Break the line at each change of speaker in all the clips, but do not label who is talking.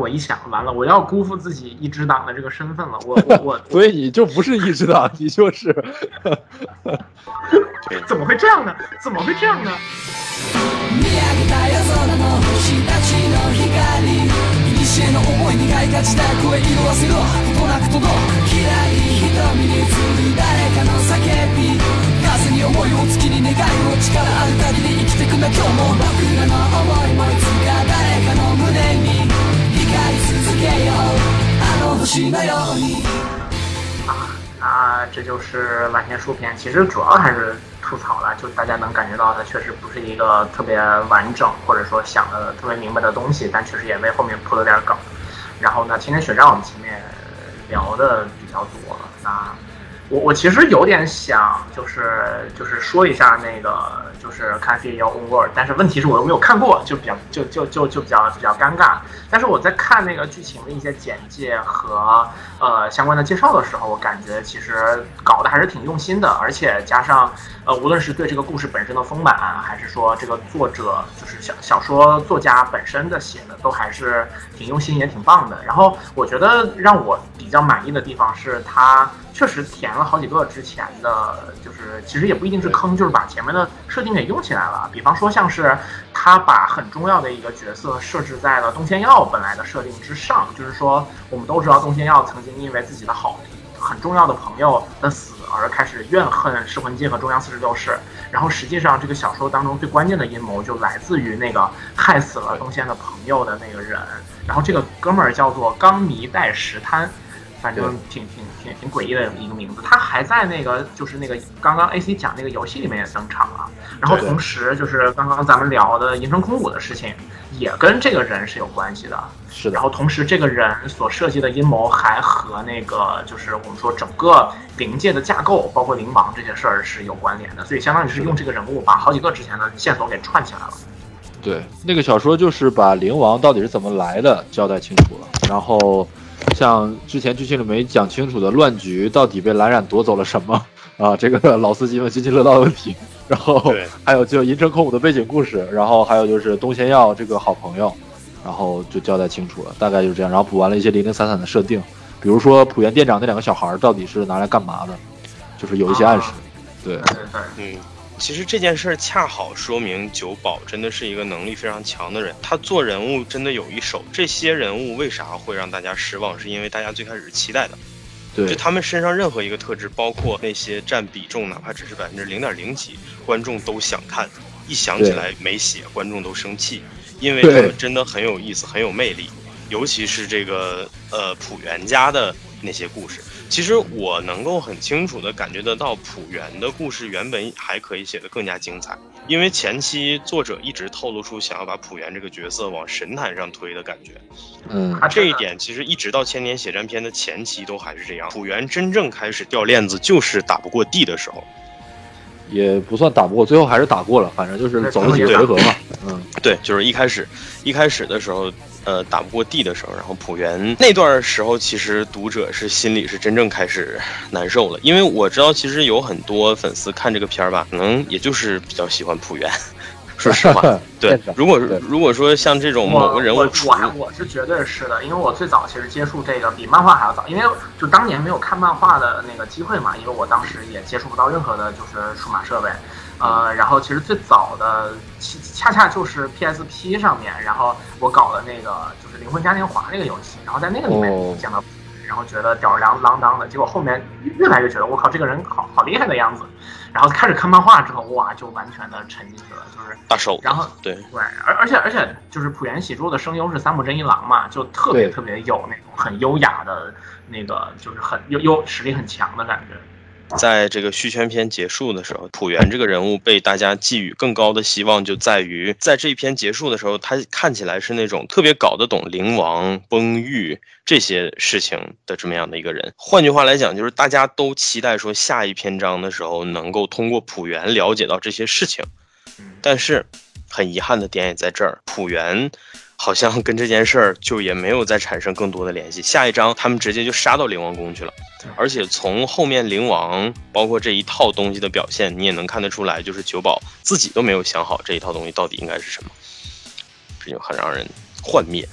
我一想，完了，我要辜负自己一支党的这个身份了。我我我，
所以你就不是一支党，你就是。
怎么会这样呢？怎么会这样呢？啊啊！这就是蓝天书篇，其实主要还是吐槽了，就大家能感觉到它确实不是一个特别完整，或者说想的特别明白的东西，但确实也为后面铺了点梗。然后呢，天天血战我们前面聊的比较多了，那。我我其实有点想，就是就是说一下那个，就是看《Feel Your Own Word》，但是问题是我又没有看过，就比较就就就就比较比较尴尬。但是我在看那个剧情的一些简介和呃相关的介绍的时候，我感觉其实搞得还是挺用心的，而且加上呃无论是对这个故事本身的丰满，还是说这个作者就是小小说作家本身的写的，都还是挺用心也挺棒的。然后我觉得让我比较满意的地方是它。确实填了好几个之前的，就是其实也不一定是坑，就是把前面的设定给用起来了。比方说，像是他把很重要的一个角色设置在了东仙药本来的设定之上，就是说我们都知道东仙药曾经因为自己的好很重要的朋友的死而开始怨恨噬魂界和中央四十六室，然后实际上这个小说当中最关键的阴谋就来自于那个害死了东仙的朋友的那个人，然后这个哥们儿叫做冈弥代石滩。反正挺挺挺挺诡异的一个名字，他还在那个就是那个刚刚 A C 讲那个游戏里面也登场了，然后同时就是刚刚咱们聊的银城空谷的事情，也跟这个人是有关系的，
是的。
然后同时这个人所设计的阴谋还和那个就是我们说整个灵界的架构，包括灵王这些事儿是有关联的，所以相当于是用这个人物把好几个之前的线索给串起来了。
对，那个小说就是把灵王到底是怎么来的交代清楚了，然后。像之前剧情里没讲清楚的乱局到底被蓝染夺走了什么啊？这个老司机们津津乐道的问题。然后 还有就银城空武的背景故事，然后还有就是东仙耀这个好朋友，然后就交代清楚了，大概就是这样。然后补完了一些零零散散的设定，比如说浦原店长那两个小孩到底是拿来干嘛的，就是有一些暗示。对
对对，
嗯。其实这件事儿恰好说明九保真的是一个能力非常强的人，他做人物真的有一手。这些人物为啥会让大家失望？是因为大家最开始是期待的，
对，
就他们身上任何一个特质，包括那些占比重，哪怕只是百分之零点零几，观众都想看。一想起来没写，观众都生气，因为他们真的很有意思，很有魅力。尤其是这个呃浦原家的那些故事。其实我能够很清楚地感觉得到，浦原的故事原本还可以写得更加精彩，因为前期作者一直透露出想要把浦原这个角色往神坛上推的感觉。
嗯，
这一点其实一直到千年血战篇的前期都还是这样。浦原真正开始掉链子，就是打不过地的时候，
也不算打不过，最后还是打过了，反正就是走了几个回合嘛。嗯，
对，就是一开始一开始的时候。呃，打不过地的时候，然后浦原那段时候，其实读者是心里是真正开始难受了，因为我知道，其实有很多粉丝看这个片儿吧，可能也就是比较喜欢浦原。说实话，对，如果如果说像这种某个人物，
我我我是绝对是的，因为我最早其实接触这个比漫画还要早，因为就当年没有看漫画的那个机会嘛，因为我当时也接触不到任何的就是数码设备。呃，然后其实最早的恰恰就是 PSP 上面，然后我搞的那个就是《灵魂嘉年华》那个游戏，然后在那个里面见到，然后觉得吊儿郎郎当的，结果后面越来越觉得我靠，这个人好好厉害的样子，然后开始看漫画之后，哇，就完全的沉浸去了，就是
大手，
然后
对
对，而而且而且就是浦原喜助的声优是三浦真一郎嘛，就特别特别有那种很优雅的那个，就是很优优实力很强的感觉。
在这个续篇篇结束的时候，浦原这个人物被大家寄予更高的希望，就在于在这一篇结束的时候，他看起来是那种特别搞得懂灵王崩玉这些事情的这么样的一个人。换句话来讲，就是大家都期待说下一篇章的时候能够通过浦原了解到这些事情。但是，很遗憾的点也在这儿，浦原。好像跟这件事儿就也没有再产生更多的联系。下一章他们直接就杀到灵王宫去了，而且从后面灵王包括这一套东西的表现，你也能看得出来，就是九保自己都没有想好这一套东西到底应该是什么，这就很让人幻灭。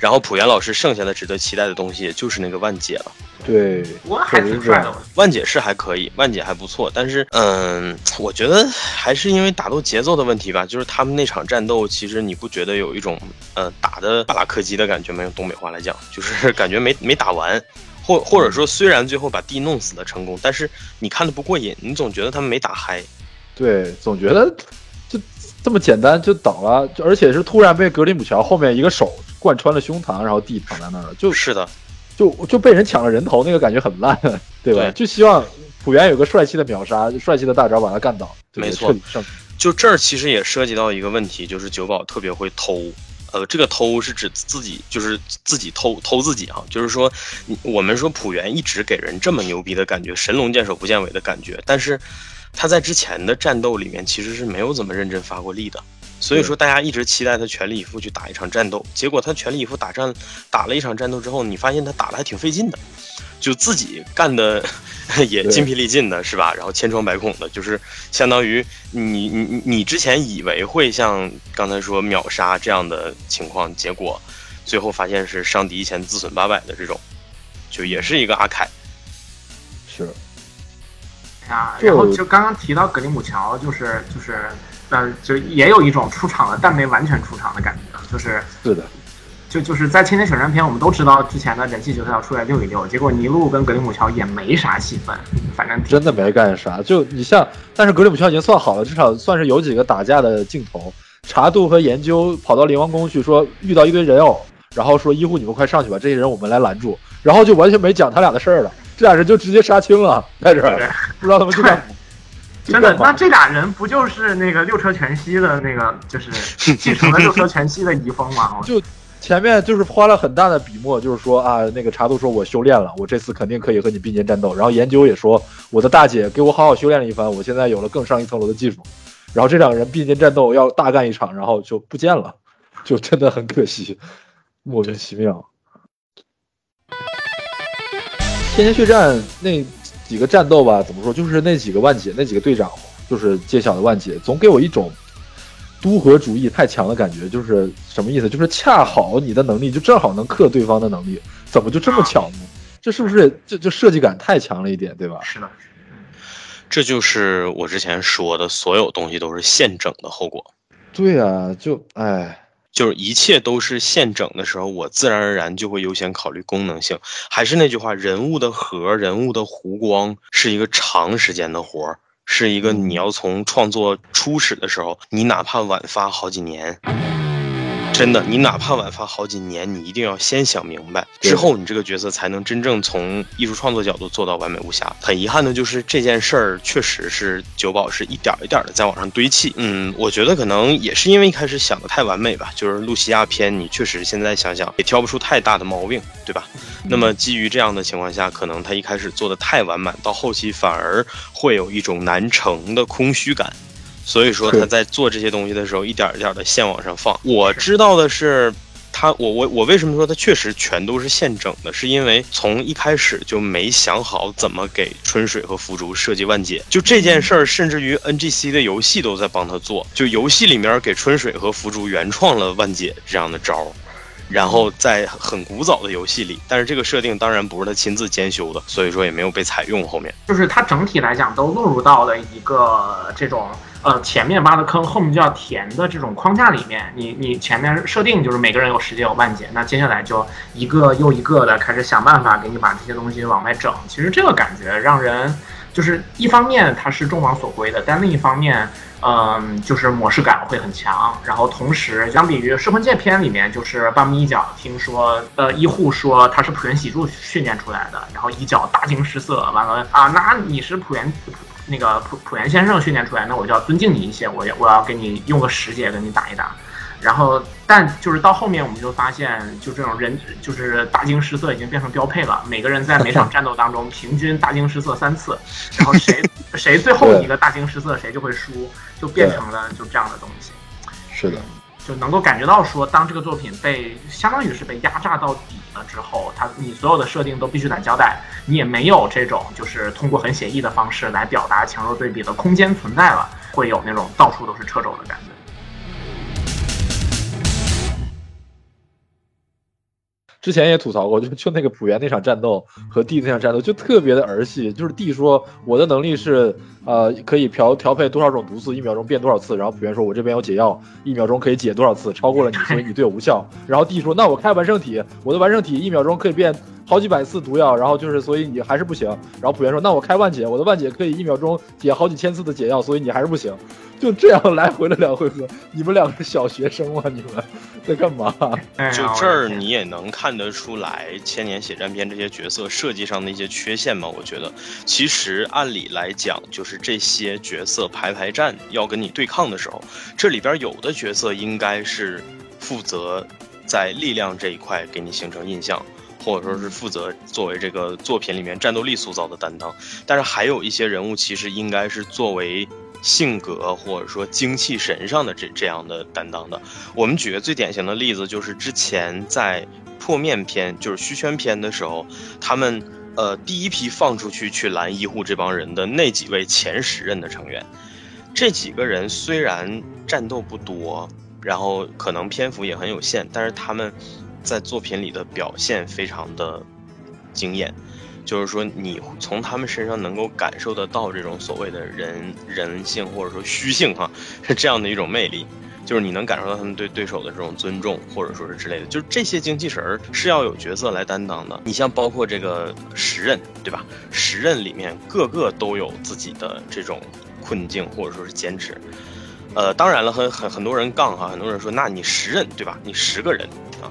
然后浦原老师剩下的值得期待的东西就是那个万姐了。
对，
我还挺帅的。
万姐是还可以，万姐还不错，但是嗯，我觉得还是因为打斗节奏的问题吧。就是他们那场战斗，其实你不觉得有一种呃打的巴拉柯基的感觉吗？用？东北话来讲，就是感觉没 没打完，或或者说虽然最后把地弄死了成功，但是你看的不过瘾，你总觉得他们没打嗨。
对，总觉得就这么简单就倒了，就而且是突然被格林姆乔后面一个手贯穿了胸膛，然后地躺在那儿了，就
是的。
就就被人抢了人头，那个感觉很烂，对吧？就希望浦原有个帅气的秒杀，帅气的大招把他干倒。
没错，就这儿其实也涉及到一个问题，就是九保特别会偷。呃，这个偷是指自己，就是自己偷偷自己啊。就是说，我们说浦原一直给人这么牛逼的感觉，神龙见首不见尾的感觉，但是他在之前的战斗里面其实是没有怎么认真发过力的。所以说，大家一直期待他全力以赴去打一场战斗，结果他全力以赴打战，打了一场战斗之后，你发现他打的还挺费劲的，就自己干的 也筋疲力尽的，是吧？然后千疮百孔的，就是相当于你你你之前以为会像刚才说秒杀这样的情况，结果最后发现是伤敌一千自损八百的这种，就也是一个阿凯，
是
啊，然后就刚刚提到格林姆乔，就是就是。呃，就也有一种出场了但没完全出场的感觉，就是
是的，
就就是在千年选战篇，我们都知道之前的人气角色要出来溜一溜，结果尼禄跟格里姆乔也没啥戏份，反正
真的没干啥。就你像，但是格里姆乔已经算好了，至少算是有几个打架的镜头。查度和研究跑到灵王宫去，说遇到一堆人偶，然后说医护你们快上去吧，这些人我们来拦住，然后就完全没讲他俩的事儿了，这俩人就直接杀青了，在这儿不知道他们去干。
真的，那这俩人不就是那个六车全息的那个，就是继承了六车全息的遗风吗？
就前面就是花了很大的笔墨，就是说啊，那个茶都说我修炼了，我这次肯定可以和你并肩战斗。然后研究也说，我的大姐给我好好修炼了一番，我现在有了更上一层楼的技术。然后这两个人并肩战斗要大干一场，然后就不见了，就真的很可惜，莫名其妙。天天血战那。几个战斗吧，怎么说？就是那几个万姐，那几个队长，就是揭晓的万姐，总给我一种都合主义太强的感觉。就是什么意思？就是恰好你的能力就正好能克对方的能力，怎么就这么巧呢？这是不是这这设计感太强了一点，对吧？
是的，
这就是我之前说的，所有东西都是现整的后果。
对啊，就哎。
就是一切都是现整的时候，我自然而然就会优先考虑功能性。还是那句话，人物的核、人物的弧光是一个长时间的活儿，是一个你要从创作初始的时候，你哪怕晚发好几年。真的，你哪怕晚发好几年，你一定要先想明白，之后你这个角色才能真正从艺术创作角度做到完美无瑕。很遗憾的就是这件事儿，确实是九保是一点一点的在往上堆砌。嗯，我觉得可能也是因为一开始想的太完美吧，就是露西亚篇，你确实现在想想也挑不出太大的毛病，对吧？那么基于这样的情况下，可能他一开始做的太完满，到后期反而会有一种难成的空虚感。所以说他在做这些东西的时候，一点一点的线往上放。我知道的是，他我我我为什么说他确实全都是现整的，是因为从一开始就没想好怎么给春水和福竹设计万解。就这件事儿，甚至于 NGC 的游戏都在帮他做。就游戏里面给春水和福竹原创了万解这样的招儿。然后在很古早的游戏里，但是这个设定当然不是他亲自监修的，所以说也没有被采用。后面
就是它整体来讲都落入到了一个这种呃前面挖的坑，后面就要填的这种框架里面。你你前面设定就是每个人有十节有万节，那接下来就一个又一个的开始想办法给你把这些东西往外整。其实这个感觉让人就是一方面它是众望所归的，但另一方面。嗯，就是模式感会很强，然后同时相比于《摄魂界篇》里面，就是半木一角听说，呃，医护说他是浦原喜助训练出来的，然后一角大惊失色，完了啊，那你是浦原那个浦浦原先生训练出来，那我就要尊敬你一些，我要我要给你用个十节跟你打一打。然后，但就是到后面，我们就发现，就这种人就是大惊失色已经变成标配了。每个人在每场战斗当中 平均大惊失色三次，然后谁 谁最后一个大惊失色，谁就会输，就变成了就这样的东西。
是的，
就能够感觉到说，当这个作品被相当于是被压榨到底了之后，它你所有的设定都必须得交代，你也没有这种就是通过很写意的方式来表达强弱对比的空间存在了，会有那种到处都是掣肘的感觉。
之前也吐槽过，就就那个浦原那场战斗和 D 那场战斗就特别的儿戏，就是 D 说我的能力是呃可以调调配多少种毒素，一秒钟变多少次，然后浦原说我这边有解药，一秒钟可以解多少次，超过了你，所以你对我无效。然后 D 说那我开完胜体，我的完胜体一秒钟可以变。好几百次毒药，然后就是，所以你还是不行。然后浦原说：“那我开万解，我的万解可以一秒钟解好几千次的解药，所以你还是不行。”就这样来回了两回合，你们两个小学生吗？你们在干嘛？
就这儿你也能看得出来《千年血战篇》这些角色设计上的一些缺陷吗？我觉得，其实按理来讲，就是这些角色排排站要跟你对抗的时候，这里边有的角色应该是负责在力量这一块给你形成印象。或者说是负责作为这个作品里面战斗力塑造的担当，但是还有一些人物其实应该是作为性格或者说精气神上的这这样的担当的。我们举个最典型的例子，就是之前在破面篇，就是虚圈篇的时候，他们呃第一批放出去去拦医护这帮人的那几位前十任的成员，这几个人虽然战斗不多，然后可能篇幅也很有限，但是他们。在作品里的表现非常的惊艳，就是说你从他们身上能够感受得到这种所谓的人人性或者说虚性哈，是这样的一种魅力，就是你能感受到他们对对手的这种尊重或者说是之类的，就是这些精气神儿是要有角色来担当的。你像包括这个十刃，对吧？十刃里面个个都有自己的这种困境或者说是坚持。呃，当然了，很很很多人杠哈，很多人说，那你十刃对吧？你十个人啊。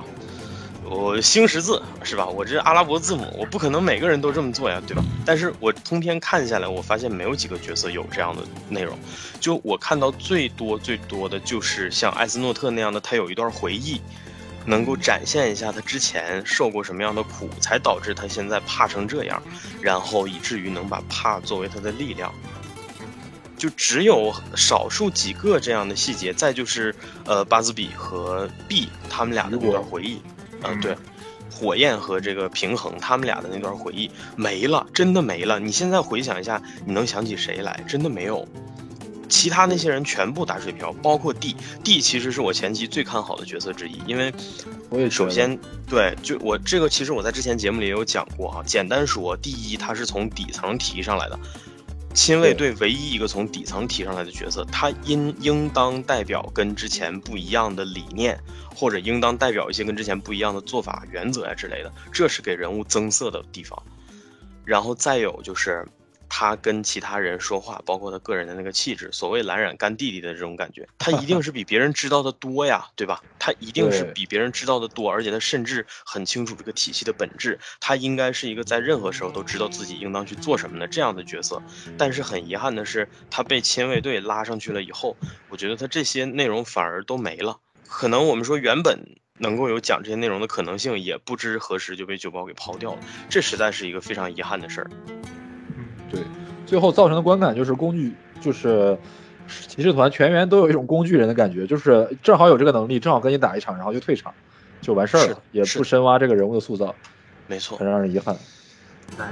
我星十字是吧？我这阿拉伯字母，我不可能每个人都这么做呀，对吧？但是我通篇看下来，我发现没有几个角色有这样的内容。就我看到最多最多的就是像艾斯诺特那样的，他有一段回忆，能够展现一下他之前受过什么样的苦，才导致他现在怕成这样，然后以至于能把怕作为他的力量。就只有少数几个这样的细节。再就是，呃，巴兹比和 B 他们俩的那段回忆。嗯，对，火焰和这个平衡，他们俩的那段回忆没了，真的没了。你现在回想一下，你能想起谁来？真的没有，其他那些人全部打水漂，包括 D，D 其实是我前期最看好的角色之一，因为
我也
首先对，就我这个其实我在之前节目里也有讲过哈。简单说，第一，他是从底层提上来的，亲卫队唯一一个从底层提上来的角色，他应应当代表跟之前不一样的理念。或者应当代表一些跟之前不一样的做法、原则呀之类的，这是给人物增色的地方。然后再有就是，他跟其他人说话，包括他个人的那个气质，所谓蓝染干弟弟的这种感觉，他一定是比别人知道的多呀，对吧？他一定是比别人知道的多，而且他甚至很清楚这个体系的本质。他应该是一个在任何时候都知道自己应当去做什么的这样的角色。但是很遗憾的是，他被亲卫队拉上去了以后，我觉得他这些内容反而都没了。可能我们说原本能够有讲这些内容的可能性，也不知何时就被九保给抛掉了，这实在是一个非常遗憾的事儿。
对，最后造成的观感就是工具，就是骑士团全员都有一种工具人的感觉，就是正好有这个能力，正好跟你打一场，然后就退场，就完事儿了，也不深挖这个人物的塑造，
没错，
很让人遗憾。
对，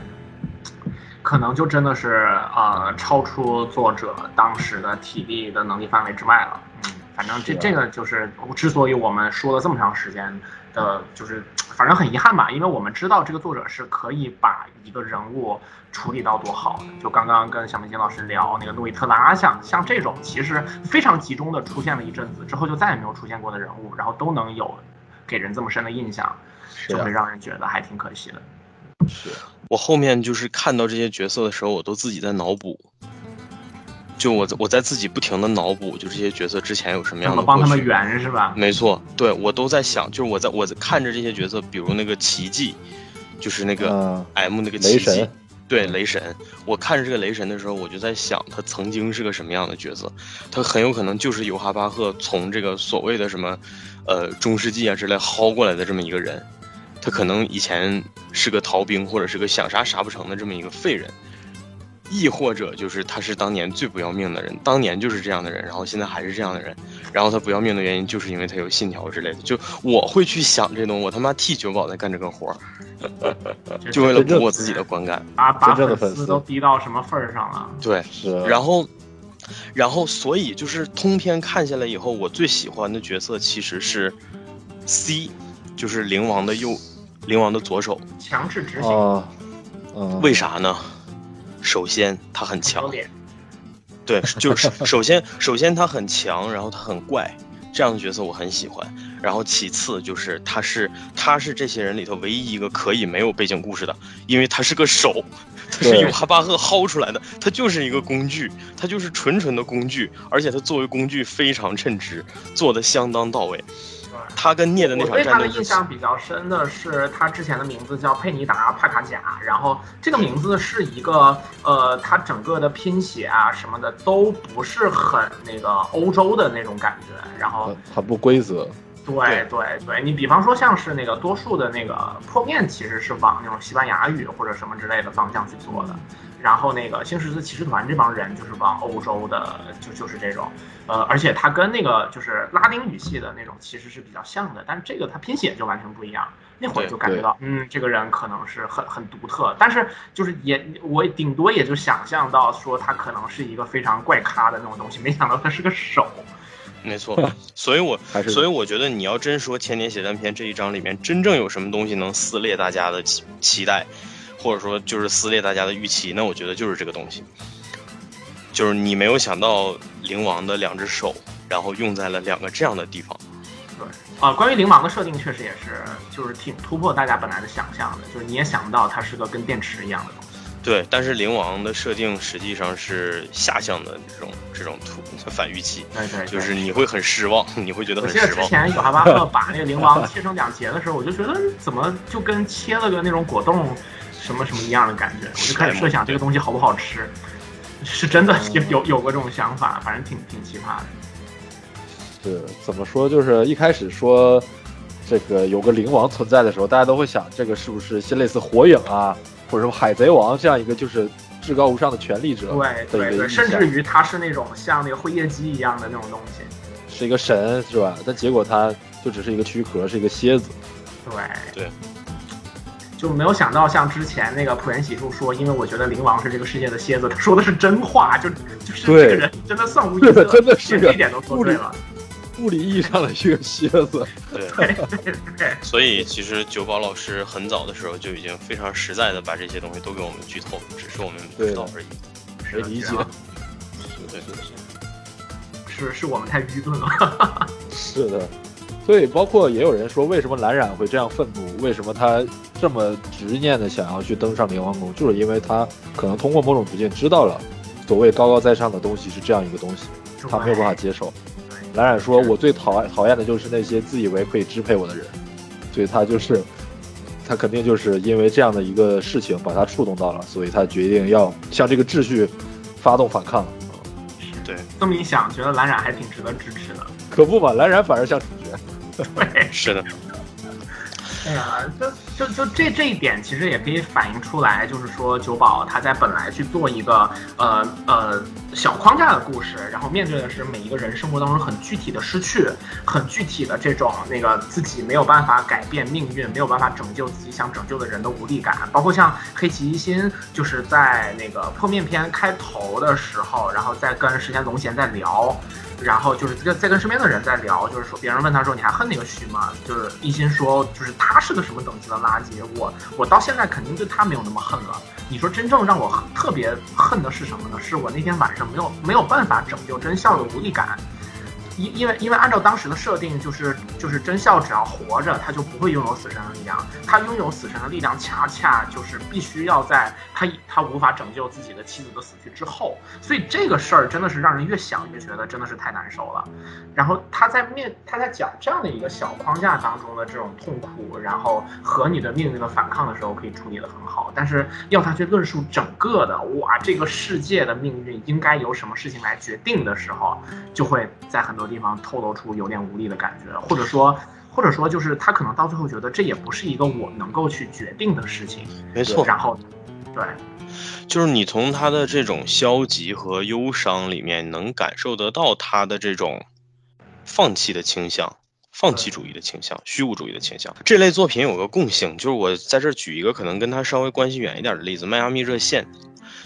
可能就真的是呃超出作者当时的体力的能力范围之外了。嗯反正这这个就是之所以我们说了这么长时间的，就是反正很遗憾吧，因为我们知道这个作者是可以把一个人物处理到多好的。就刚刚跟小明金老师聊那个诺伊特拉，像像这种其实非常集中的出现了一阵子之后就再也没有出现过的人物，然后都能有给人这么深的印象，就会让人觉得还挺可惜的。
是
我后面就是看到这些角色的时候，我都自己在脑补。就我我在自己不停的脑补，就这些角色之前有什么样的
帮他们圆是吧？
没错，对我都在想，就是我在我在看着这些角色，比如那个奇迹，就是那个 M 那个奇迹，对雷神，我看着这个雷神的时候，我就在想他曾经是个什么样的角色，他很有可能就是尤哈巴赫从这个所谓的什么，呃中世纪啊之类薅过来的这么一个人，他可能以前是个逃兵，或者是个想啥啥不成的这么一个废人。亦或者就是他是当年最不要命的人，当年就是这样的人，然后现在还是这样的人，然后他不要命的原因就是因为他有信条之类的。就我会去想这东西，我他妈替九宝在干这个活儿，就为了补我自己的观感，
把把粉丝都逼到什么份儿上了？
对，是然后，然后所以就是通篇看下来以后，我最喜欢的角色其实是 C，就是灵王的右灵王的左手。
强制执行，
哦，嗯，
为啥呢？首先他很强对，就是首先首先他很强，然后他很怪，这样的角色我很喜欢。然后其次就是他是他是这些人里头唯一一个可以没有背景故事的，因为他是个手，他是
对
由哈巴赫薅出来的，他就是一个工具，他就是纯纯的工具，而且他作为工具非常称职，做的相当到位。他跟聂的那
我对他的印象比较深的是，他之前的名字叫佩尼达帕卡贾，然后这个名字是一个呃，他整个的拼写啊什么的都不是很那个欧洲的那种感觉，然后
很很不规则，
对
对
对对，你比方说像是那个多数的那个破面，其实是往那种西班牙语或者什么之类的方向去做的。然后那个新十字骑士团这帮人就是往欧洲的，就就是这种，呃，而且它跟那个就是拉丁语系的那种其实是比较像的，但是这个它拼写就完全不一样。那会儿就感觉到，嗯，这个人可能是很很独特，但是就是也我顶多也就想象到说他可能是一个非常怪咖的那种东西，没想到他是个手。
没错，所以我
还是
所以我觉得你要真说千年血战篇这一章里面真正有什么东西能撕裂大家的期期待，或者说就是撕裂大家的预期，那我觉得就是这个东西，就是你没有想到灵王的两只手，然后用在了两个这样的地方。
对，啊、关于灵王的设定确实也是，就是挺突破大家本来的想象的，就是你也想不到它是个跟电池一样的东西。
对，但是灵王的设定实际上是下向的这种这种突 反预期，
对对对
就是你会很失望，你会觉得
我记得之
很失望。
前有哈巴赫把那个灵王切成两截的时候，我就觉得怎么就跟切了个那种果冻什么什么一样的感觉，我就开始设想这个东西好不好吃，是真的有有有过这种想法，反正挺挺奇葩的。
是怎么说？就是一开始说这个有个灵王存在的时候，大家都会想，这个是不是些类似火影啊，或者说海贼王这样一个就是至高无上的权力者
对
的
对对，甚至于他是那种像那个辉夜姬一样的那种东西。
是一个神是吧？但结果他就只是一个躯壳，是一个蝎子。
对
对，
就没有想到像之前那个浦原喜树说，因为我觉得灵王是这个世界的蝎子，他说的是真话，就就是这个人真的算无一色，
真的是
这 一点都说对了。
物理意义上的一个蝎子。
对，
对对对，
所以其实九宝老师很早的时候就已经非常实在的把这些东西都给我们剧透了，只是我们不知道而已。
没理解
对对对。
是是我们太愚钝了。
是的，所以包括也有人说，为什么蓝染会这样愤怒？为什么他这么执念的想要去登上灵王宫？就是因为他可能通过某种途径知道了所谓高高在上的东西是这样一个东西，他没有办法接受。蓝染说：“我最讨厌讨厌的就是那些自以为可以支配我的人。”所以他就是，他肯定就是因为这样的一个事情把他触动到了，所以他决定要向这个秩序发动反抗。
对，
这么一想，觉得蓝染还挺值得支持的。
可不嘛，蓝染反而像主角。
对，
是的，
哎呀，就就就这这一点，其实也可以反映出来，就是说九保他在本来去做一个呃呃小框架的故事，然后面对的是每一个人生活当中很具体的失去，很具体的这种那个自己没有办法改变命运，没有办法拯救自己想拯救的人的无力感，包括像黑崎一心，就是在那个破面篇开头的时候，然后在跟石田龙贤在聊。然后就是在在跟身边的人在聊，就是说别人问他说你还恨那个徐吗？就是一心说就是他是个什么等级的垃圾，我我到现在肯定对他没有那么恨了。你说真正让我特别恨的是什么呢？是我那天晚上没有没有办法拯救真相的无力感。因因为因为按照当时的设定，就是就是真孝只要活着，他就不会拥有死神的力量。他拥有死神的力量，恰恰就是必须要在他他无法拯救自己的妻子的死去之后。所以这个事儿真的是让人越想越觉得真的是太难受了。然后他在面他在讲这样的一个小框架当中的这种痛苦，然后和你的命运的反抗的时候，可以处理得很好。但是要他去论述整个的哇这个世界的命运应该由什么事情来决定的时候，就会在很多地方透露出有点无力的感觉，或者说。或者说，就是他可能到最后觉得这也不是一个我能够去决定的事情，
没错，
然后，对，
就是你从他的这种消极和忧伤里面，能感受得到他的这种放弃的倾向。放弃主义的倾向，虚无主义的倾向。这类作品有个共性，就是我在这儿举一个可能跟他稍微关系远一点的例子，《迈阿密热线》。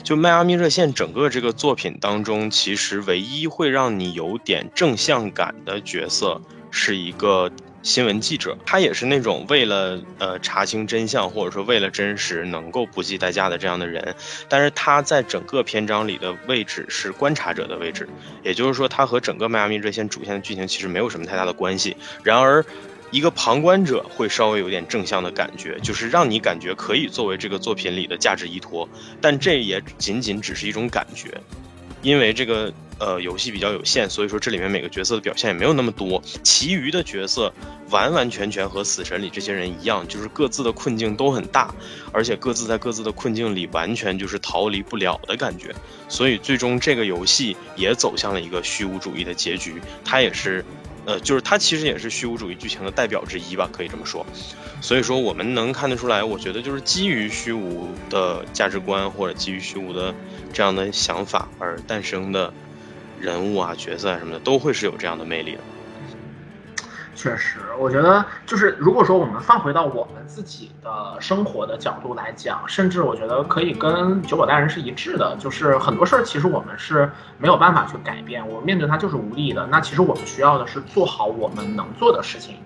就《迈阿密热线》整个这个作品当中，其实唯一会让你有点正向感的角色，是一个新闻记者，他也是那种为了呃查清真相，或者说为了真实能够不计代价的这样的人。但是他在整个篇章里的位置是观察者的位置，也就是说，他和整个迈阿密热线主线的剧情其实没有什么太大的关系。然而，一个旁观者会稍微有点正向的感觉，就是让你感觉可以作为这个作品里的价值依托，但这也仅仅只是一种感觉，因为这个。呃，游戏比较有限，所以说这里面每个角色的表现也没有那么多。其余的角色完完全全和死神里这些人一样，就是各自的困境都很大，而且各自在各自的困境里完全就是逃离不了的感觉。所以最终这个游戏也走向了一个虚无主义的结局。它也是，呃，就是他其实也是虚无主义剧情的代表之一吧，可以这么说。所以说我们能看得出来，我觉得就是基于虚无的价值观或者基于虚无的这样的想法而诞生的。人物啊、角色啊什么的，都会是有这样的魅力的。
确实，我觉得就是如果说我们放回到我们自己的生活的角度来讲，甚至我觉得可以跟九保大人是一致的，就是很多事儿其实我们是没有办法去改变，我们面对它就是无力的。那其实我们需要的是做好我们能做的事情。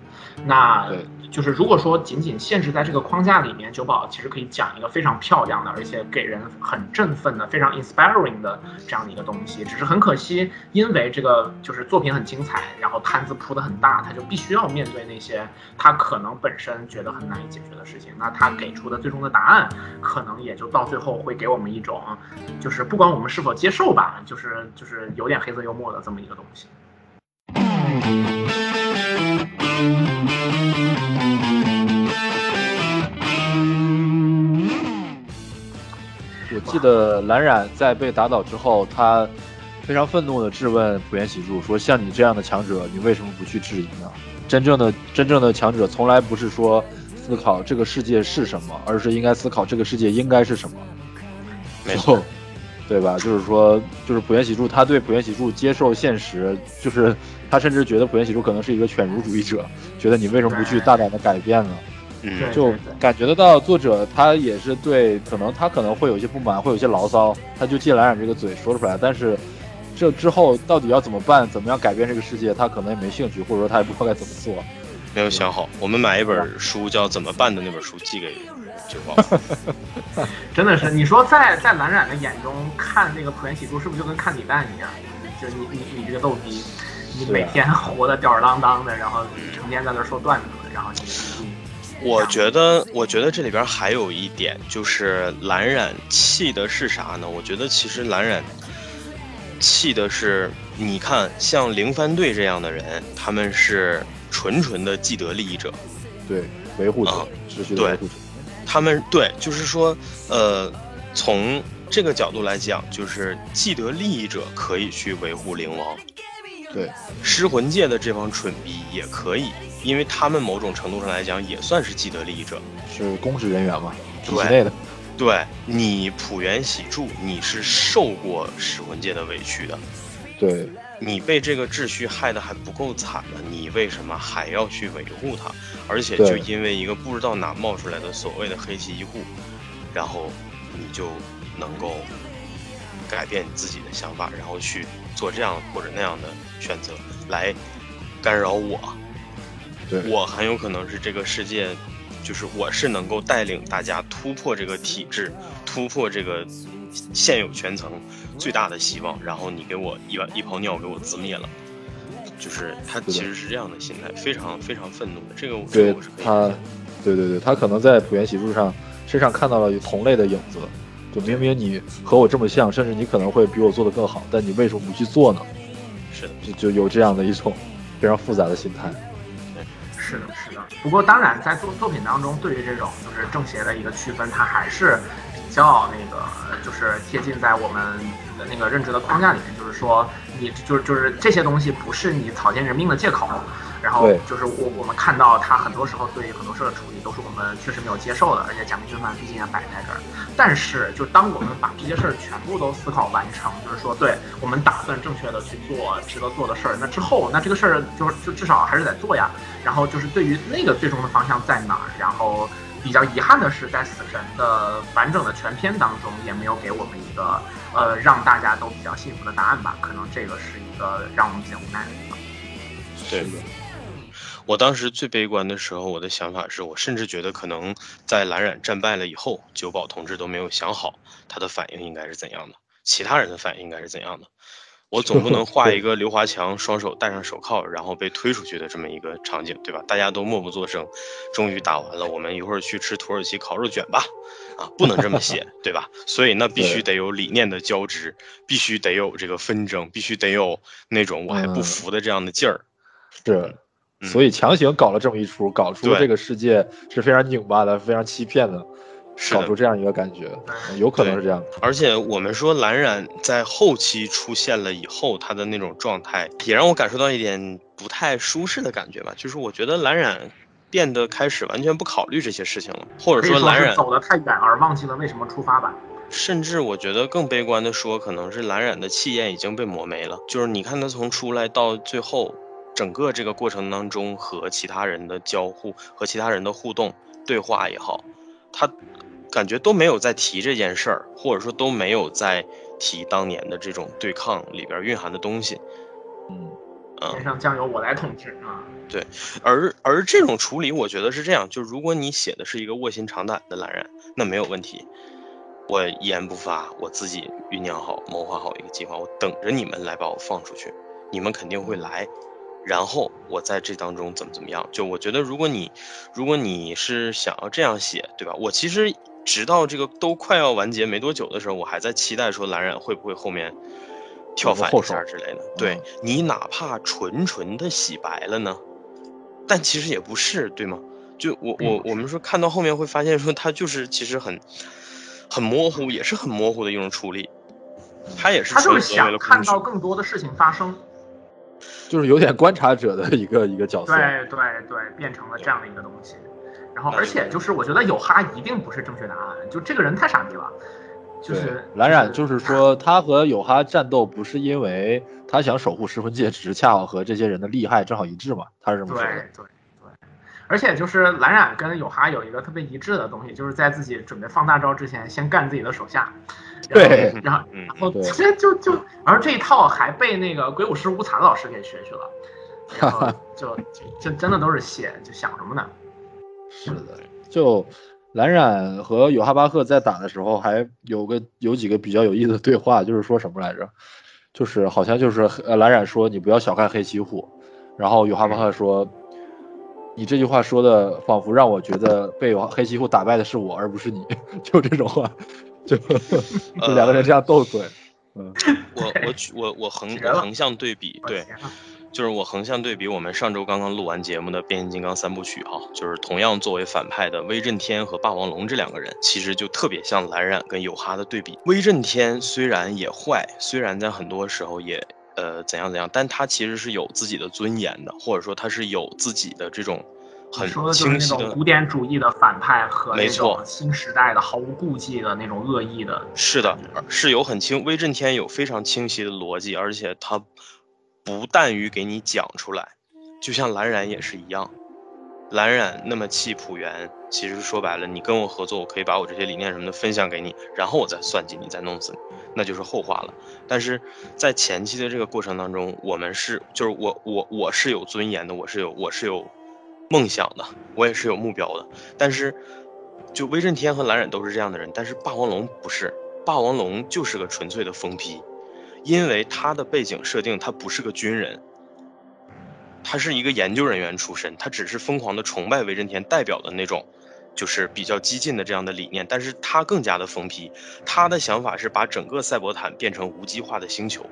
那。就是如果说仅仅限制在这个框架里面，九保其实可以讲一个非常漂亮的，而且给人很振奋的、非常 inspiring 的这样的一个东西。只是很可惜，因为这个就是作品很精彩，然后摊子铺的很大，他就必须要面对那些他可能本身觉得很难以解决的事情。那他给出的最终的答案，可能也就到最后会给我们一种，就是不管我们是否接受吧，就是就是有点黑色幽默的这么一个东西。
我记得蓝染在被打倒之后，他非常愤怒的质问浦原喜助说：“像你这样的强者，你为什么不去质疑呢？真正的真正的强者，从来不是说思考这个世界是什么，而是应该思考这个世界应该是什么。”
没错，
对吧？就是说，就是浦原喜助，他对浦原喜助接受现实，就是他甚至觉得浦原喜助可能是一个犬儒主义者，觉得你为什么不去大胆的改变呢？就感觉得到作者他也是对，可能他可能会有一些不满，会有一些牢骚，他就借蓝染这个嘴说出来。但是这之后到底要怎么办，怎么样改变这个世界，他可能也没兴趣，或者说他也不知道该怎么做，
没有想好。我们买一本书叫《怎么办》的那本书寄给九宝。
真的是，你说在在蓝染的眼中看那个浦原喜助是不是就跟看李诞一样？就你你你这个逗逼，你每天活得吊儿郎当的，然后成天在那说段子，然后你。
我觉得，我觉得这里边还有一点，就是蓝染气的是啥呢？我觉得其实蓝染气的是，你看像零番队这样的人，他们是纯纯的既得利益者，
对，维护者，持续维护者。
他们对，就是说，呃，从这个角度来讲，就是既得利益者可以去维护灵王，
对，
失魂界的这帮蠢逼也可以。因为他们某种程度上来讲也算是既得利益者，
是公职人员嘛，体系内的。
对你浦原喜助，你是受过噬魂界的委屈的，
对
你被这个秩序害得还不够惨呢，你为什么还要去维护它？而且就因为一个不知道哪冒出来的所谓的黑崎一护，然后你就能够改变你自己的想法，然后去做这样或者那样的选择来干扰我。我很有可能是这个世界，就是我是能够带领大家突破这个体制，突破这个现有圈层最大的希望。然后你给我一碗一泡尿给我滋灭了，就是他其实是这样的心态，非常非常愤怒的。这个
对他，对对对，他可能在浦原喜树上身上看到了同类的影子，就明明你和我这么像，甚至你可能会比我做的更好，但你为什么不去做呢？
是的，
就就有这样的一种非常复杂的心态。
是的，是的。不过，当然，在作作品当中，对于这种就是正邪的一个区分，它还是比较那个，就是贴近在我们的那个认知的框架里面。就是说，你就是就是这些东西不是你草菅人命的借口。然后就是我我们看到他很多时候对于很多事的处理都是我们确实没有接受的，而且假面军团毕竟也摆在这儿。但是，就当我们把这些事儿全部都思考完成，就是说，对我们打算正确的去做值得做的事儿，那之后，那这个事儿就是就至少还是得做呀。然后就是对于那个最终的方向在哪儿，然后比较遗憾的是，在死神的完整的全篇当中，也没有给我们一个呃让大家都比较幸福的答案吧。可能这个是一个让我们比较无奈的地方。
对。我当时最悲观的时候，我的想法是我甚至觉得可能在蓝染战败了以后，九保同志都没有想好他的反应应该是怎样的，其他人的反应应该是怎样的。我总不能画一 个刘华强双手戴上手铐，然后被推出去的这么一个场景，对吧？大家都默不作声，终于打完了，我们一会儿去吃土耳其烤肉卷吧，啊，不能这么写，对吧？所以那必须得有理念的交织，必须得有这个纷争，必须得有那种我还不服的这样的劲儿。
是，所以强行搞了这么一出，搞出这个世界是非常拧巴的，非常欺骗的。搞出这样一个感觉，有可能是这样。
而且我们说蓝染在后期出现了以后，他的那种状态也让我感受到一点不太舒适的感觉吧。就是我觉得蓝染变得开始完全不考虑这些事情了，或者说蓝染
走得太远而忘记了为什么出发吧。
甚至我觉得更悲观的说，可能是蓝染的气焰已经被磨没了。就是你看他从出来到最后，整个这个过程当中和其他人的交互和其他人的互动对话也好，他。感觉都没有在提这件事儿，或者说都没有在提当年的这种对抗里边蕴含的东西。
嗯，
天上将由我来统治啊。
对，而而这种处理，我觉得是这样：就如果你写的是一个卧薪尝胆的蓝染，那没有问题。我一言不发，我自己酝酿好、谋划好一个计划，我等着你们来把我放出去，你们肯定会来。然后我在这当中怎么怎么样？就我觉得，如果你如果你是想要这样写，对吧？我其实。直到这个都快要完结没多久的时候，我还在期待说蓝染会不会后面跳反一下之类的。对你哪怕纯纯的洗白了呢？但其实也不是，对吗？就我我我们说看到后面会发现说他就是其实很很模糊，也是很模糊的一种处理。他也是
他就是想看到更多的事情发生，
就是有点观察者的一个一个角色。
对对对，变成了这样的一个东西。然后，而且就是，我觉得有哈一定不是正确答案，就这个人太傻逼了。就是
蓝染，就是说他和有哈战斗，不是因为他想守护失魂戒，只是恰好和这些人的利害正好一致嘛？他是这么说的。
对对对。而且就是蓝染跟有哈有一个特别一致的东西，就是在自己准备放大招之前，先干自己的手下。
对。
然后，然后直接就就，而这一套还被那个鬼舞师无惨老师给学去了。然后 就就就真的都是写，就想什么呢？
是的，就蓝染和有哈巴赫在打的时候，还有个有几个比较有意思的对话，就是说什么来着？就是好像就是呃蓝染说你不要小看黑崎虎，然后有哈巴赫说你这句话说的仿佛让我觉得被黑崎虎打败的是我而不是你，就这种话，就就两个人这样斗嘴。嗯，
我我我我横横向对比，对。就是我横向对比，我们上周刚刚录完节目的《变形金刚三部曲》哈，就是同样作为反派的威震天和霸王龙这两个人，其实就特别像蓝染跟有哈的对比。威震天虽然也坏，虽然在很多时候也呃怎样怎样，但他其实是有自己的尊严的，或者说他是有自己的这种很清晰
的古典主义的反派和那种新时代的毫无顾忌的那种恶意的。
是的，是有很清威震天有非常清晰的逻辑，而且他。不但于给你讲出来，就像蓝染也是一样，蓝染那么气浦原，其实说白了，你跟我合作，我可以把我这些理念什么的分享给你，然后我再算计你，再弄死你，那就是后话了。但是在前期的这个过程当中，我们是，就是我我我是有尊严的，我是有我是有梦想的，我也是有目标的。但是就威震天和蓝染都是这样的人，但是霸王龙不是，霸王龙就是个纯粹的疯批。因为他的背景设定，他不是个军人，他是一个研究人员出身，他只是疯狂的崇拜威震天代表的那种，就是比较激进的这样的理念，但是他更加的疯批，他的想法是把整个赛博坦变成无机化的星球，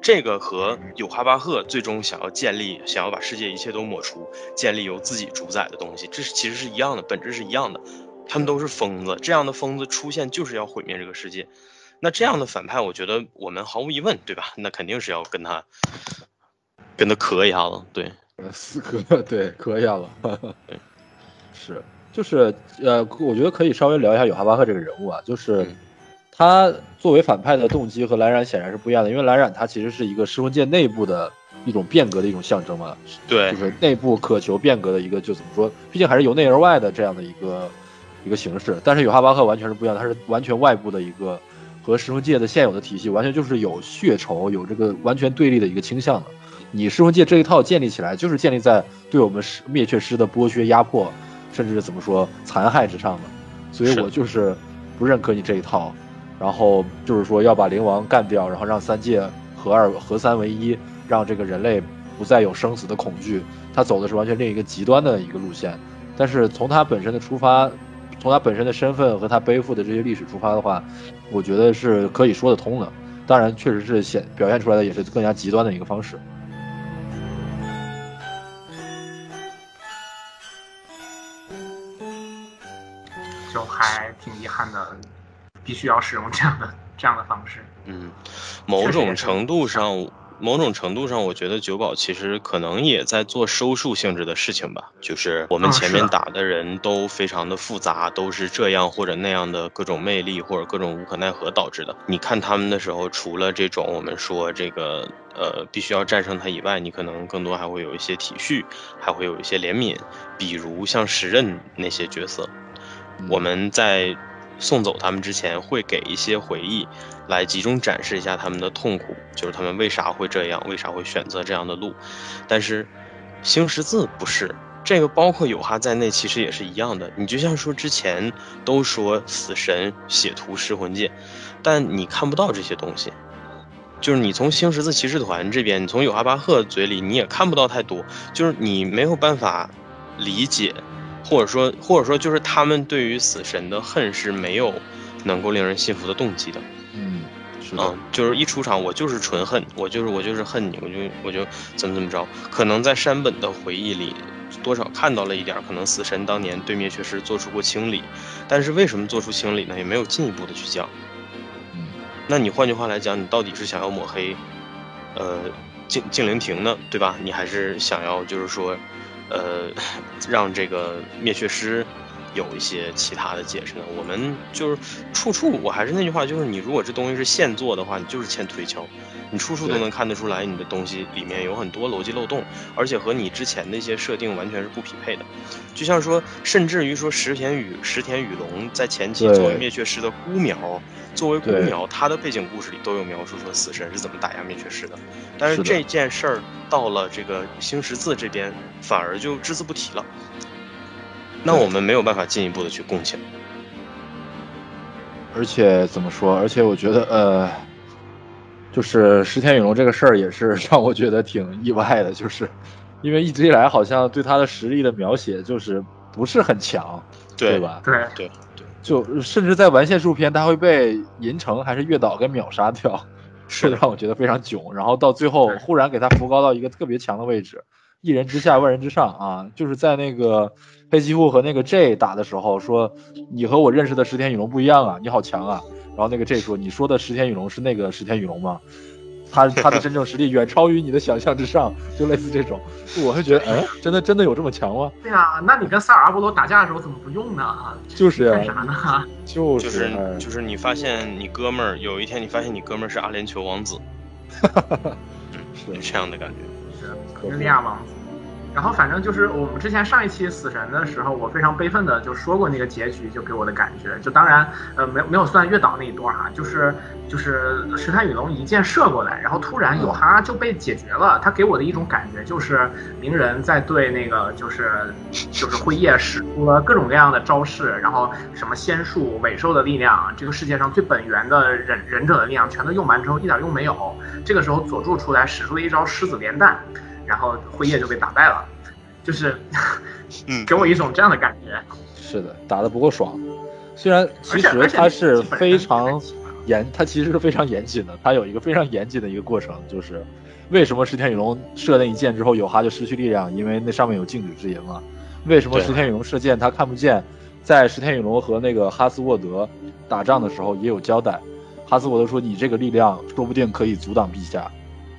这个和有哈巴赫最终想要建立，想要把世界一切都抹除，建立由自己主宰的东西，这是其实是一样的，本质是一样的，他们都是疯子，这样的疯子出现就是要毁灭这个世界。那这样的反派，我觉得我们毫无疑问，对吧？那肯定是要跟他，跟他磕一下子，对，
死磕，对，磕一下子，是，就是呃，我觉得可以稍微聊一下有哈巴赫这个人物啊，就是他作为反派的动机和蓝染显然是不一样的，因为蓝染他其实是一个失魂界内部的一种变革的一种象征嘛，
对，
就是内部渴求变革的一个，就怎么说，毕竟还是由内而外的这样的一个一个形式，但是有哈巴克完全是不一样，它是完全外部的一个。和石魂界的现有的体系完全就是有血仇，有这个完全对立的一个倾向的，你噬魂界这一套建立起来，就是建立在对我们灭却师的剥削、压迫，甚至怎么说残害之上的。所以我就是不认可你这一套。然后就是说要把灵王干掉，然后让三界合二合三为一，让这个人类不再有生死的恐惧。他走的是完全另一个极端的一个路线。但是从他本身的出发，从他本身的身份和他背负的这些历史出发的话，我觉得是可以说得通的。当然，确实是显表现出来的也是更加极端的一个方式。
就还挺遗憾的，必须要使用这样的这样的方式。
嗯，某种程度上。某种程度上，我觉得九保其实可能也在做收束性质的事情吧。就是我们前面打的人都非常的复杂，都是这样或者那样的各种魅力或者各种无可奈何导致的。你看他们的时候，除了这种我们说这个呃必须要战胜他以外，你可能更多还会有一些体恤，还会有一些怜悯。比如像时任那些角色，我们在。送走他们之前，会给一些回忆，来集中展示一下他们的痛苦，就是他们为啥会这样，为啥会选择这样的路。但是，星十字不是这个，包括有哈在内，其实也是一样的。你就像说之前都说死神血屠噬魂界，但你看不到这些东西，就是你从星十字骑士团这边，你从有哈巴赫嘴里你也看不到太多，就是你没有办法理解。或者说，或者说，就是他们对于死神的恨是没有能够令人信服的动机的。
嗯，是
的，就是一出场，我就是纯恨，我就是我就是恨你，我就我就怎么怎么着。可能在山本的回忆里，多少看到了一点，可能死神当年对灭确实做出过清理，但是为什么做出清理呢？也没有进一步的去讲。
嗯，
那你换句话来讲，你到底是想要抹黑，呃，静静灵亭呢，对吧？你还是想要就是说。呃，让这个灭却师有一些其他的解释呢？我们就是处处，我还是那句话，就是你如果这东西是现做的话，你就是欠推敲。你处处都能看得出来，你的东西里面有很多逻辑漏洞，而且和你之前的一些设定完全是不匹配的。就像说，甚至于说石田雨石田雨龙在前期作为灭却师的孤苗，作为孤苗，他的背景故事里都有描述说死神是怎么打压灭却师的。但是这件事儿到了这个星十字这边，反而就只字不提了。那我们没有办法进一步的去共情。
而且怎么说？而且我觉得，呃。就是石田雨龙这个事儿也是 让我觉得挺意外的，就是因为一直以来好像对他的实力的描写就是不是很强，
对
吧？
对
对对，
就甚至在完线术篇他会被银城还是月岛给秒杀掉，
是
让我觉得非常囧。然后到最后忽然给他扶高到一个特别强的位置，一人之下万人之上啊！就是在那个黑崎护和那个 J 打的时候说：“你和我认识的石田雨龙不一样啊，你好强啊！”然后那个 J 说：“你说的石田雨龙是那个石田雨龙吗？他他的真正实力远超于你的想象之上，就类似这种。我会觉得，哎，真的真的有这么强吗？
对啊，那你跟塞尔阿波罗打架的时候怎么不用呢？
就是呀，
干啥呢？
就
是就是你发现你哥们儿有一天你发现你哥们儿是阿联酋王子，
是
这样的感觉，
是利亚王子。”然后反正就是我们之前上一期死神的时候，我非常悲愤的就说过那个结局，就给我的感觉，就当然呃没有没有算月岛那一段哈，就是就是石炭雨龙一箭射过来，然后突然有哈就被解决了。他给我的一种感觉就是鸣人在对那个就是就是辉夜使出了各种各样的招式，然后什么仙术、尾兽的力量，这个世界上最本源的忍忍者的力量全都用完之后一点用没有。这个时候佐助出来使出了一招狮子连弹。然后辉夜就被打败了，就是，
嗯，
给我一种这样的感觉。
是的，打的不够爽。虽然其实他是非常严，他其实是非常严谨的。他有一个非常严谨的一个过程，就是为什么石田雨龙射那一箭之后有哈就失去力量，因为那上面有禁止之银嘛。为什么石田雨龙射箭他看不见？在石田雨龙和那个哈斯沃德打仗的时候也有交代。哈斯沃德说：“你这个力量说不定可以阻挡陛下。”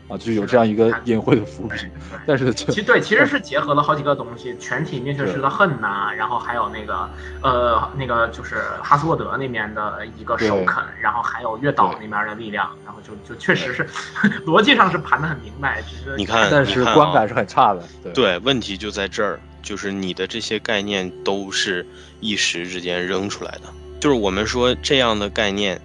啊，就有这样一个隐晦的伏笔，但是
其实对，其实是结合了好几个东西，全体灭却师的恨呐，然后还有那个呃那个就是哈斯沃德那边的一个首肯，然后还有月岛那边的力量，然后就就确实是 逻辑上是盘的很明白，只是
你看，
但是观感是很差的。
对，问题就在这儿，就是你的这些概念都是一时之间扔出来的，就是我们说这样的概念，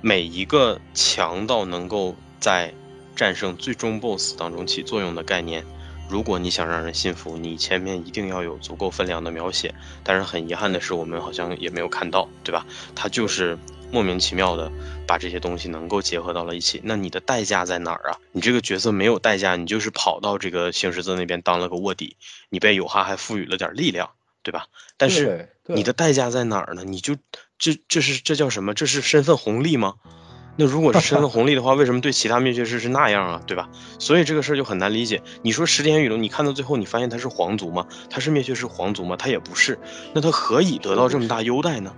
每一个强到能够在。战胜最终 BOSS 当中起作用的概念。如果你想让人信服，你前面一定要有足够分量的描写。但是很遗憾的是，我们好像也没有看到，对吧？他就是莫名其妙的把这些东西能够结合到了一起。那你的代价在哪儿啊？你这个角色没有代价，你就是跑到这个星十字那边当了个卧底，你被友哈还赋予了点力量，对吧？但是你的代价在哪儿呢？你就这这是这叫什么？这是身份红利吗？那如果是身份 红利的话，为什么对其他灭绝师是那样啊？对吧？所以这个事儿就很难理解。你说石田雨龙，你看到最后，你发现他是皇族吗？他是灭绝师皇族吗？他也不是。那他何以得到这么大优待呢？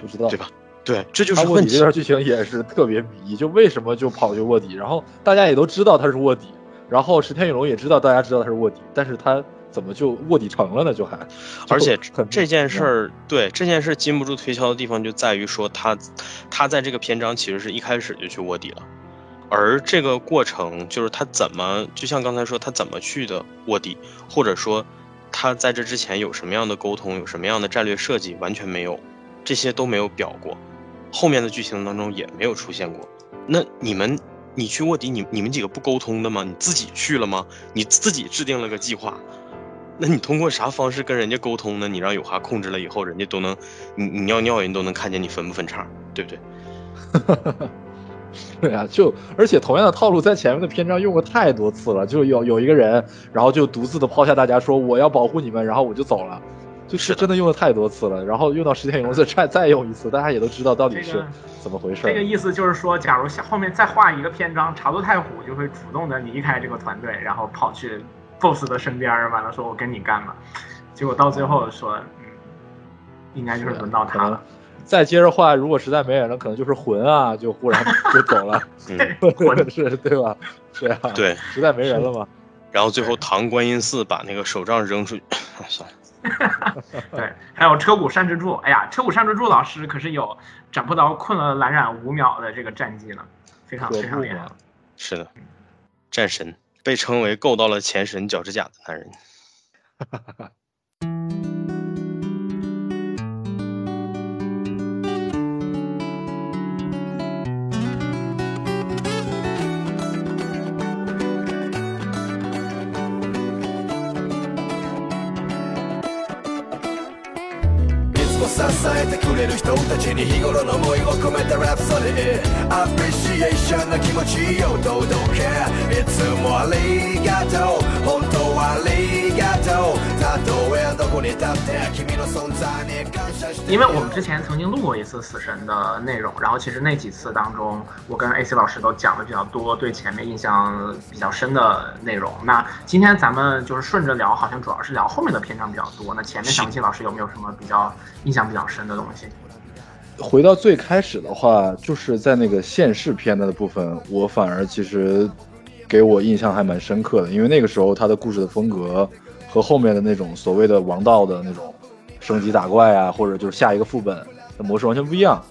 不知道，
对吧？对，这就是问题。
这段剧情也是特别迷，就为什么就跑去卧底？然后大家也都知道他是卧底，然后石田雨龙也知道大家知道他是卧底，但是他。怎么就卧底成了呢？就还，
而且这件事儿，对这件事禁不住推敲的地方就在于说，他他在这个篇章其实是一开始就去卧底了，而这个过程就是他怎么，就像刚才说他怎么去的卧底，或者说他在这之前有什么样的沟通，有什么样的战略设计，完全没有，这些都没有表过，后面的剧情当中也没有出现过。那你们，你去卧底，你你们几个不沟通的吗？你自己去了吗？你自己制定了个计划？那你通过啥方式跟人家沟通呢？你让有哈控制了以后，人家都能，你你尿尿人都能看见你分不分叉，对不对？
对啊，就而且同样的套路在前面的篇章用过太多次了，就有有一个人，然后就独自的抛下大家说我要保护你们，然后我就走了，就是真的用了太多次了。然后用到石天勇再再再用一次，大家也都知道到底是怎么回事。
这个意思就是说，假如后面再画一个篇章，茶多太虎就会主动的离开这个团队，然后跑去。Boss 的身边，完了说：“我跟你干吧？”结果到最后说：“嗯，应该就是轮到他了。”
再接着换，如果实在没人了，可能就是魂啊，就忽然 就走了。魂 是，对吧？是啊，
对，
实在没人了嘛。
然后最后唐观音寺把那个手杖扔出去，算了。
对，还有车谷善之助，哎呀，车谷善之助老师可是有斩破刀困了蓝染五秒的这个战绩呢，非常非常厉害。
是的，战神。被称为够到了前神脚趾甲的男人。支えてくれる人たちに日頃の思いを込めたラプソディ。アプリシエーションな気持ちを届けいつもありがとう。本当りがとうたとえどこに立って君の存在に感謝して因为我们之前曾经录过一次死神的内容，然后其实那几次当中，我跟 AC 老师都讲的比较多，对前面印象比较深的内容。那今天咱们就是顺着聊，好像主要是聊后面的篇章比较多。那前面小新老师有没有什么比较印象？比较深的东西。
回到最开始的话，就是在那个现世篇的部分，我反而其实 给我印象还蛮深刻的，因为那个时候他的故事的风格和后面的那种所谓的王道的那种升级打怪啊，或者就是下一个副本的模式完全不一样。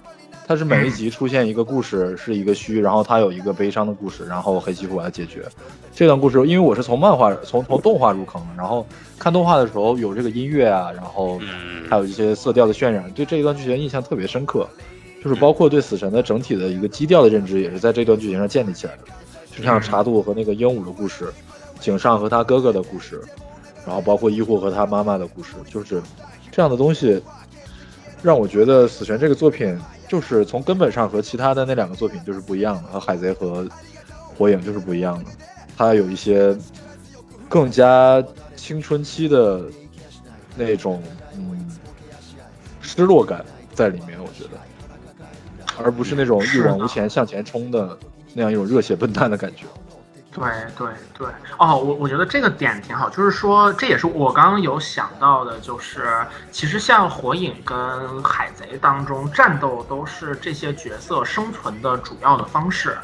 它是每一集出现一个故事，是一个虚，然后它有一个悲伤的故事，然后黑崎虎来解决这段故事。因为我是从漫画、从从动画入坑的，然后看动画的时候有这个音乐啊，然后还有一些色调的渲染，对这一段剧情印象特别深刻。就是包括对死神的整体的一个基调的认知，也是在这段剧情上建立起来的。就像茶渡和那个鹦鹉的故事，井上和他哥哥的故事，然后包括医护和他妈妈的故事，就是这样的东西，让我觉得死神这个作品。就是从根本上和其他的那两个作品就是不一样的，和海贼和火影就是不一样的。它有一些更加青春期的那种嗯失落感在里面，我觉得，而不是那种一往无前向前冲的那样一种热血笨蛋的感觉。
对对对，哦，我我觉得这个点挺好，就是说这也是我刚刚有想到的，就是其实像火影跟海贼当中，战斗都是这些角色生存的主要的方式，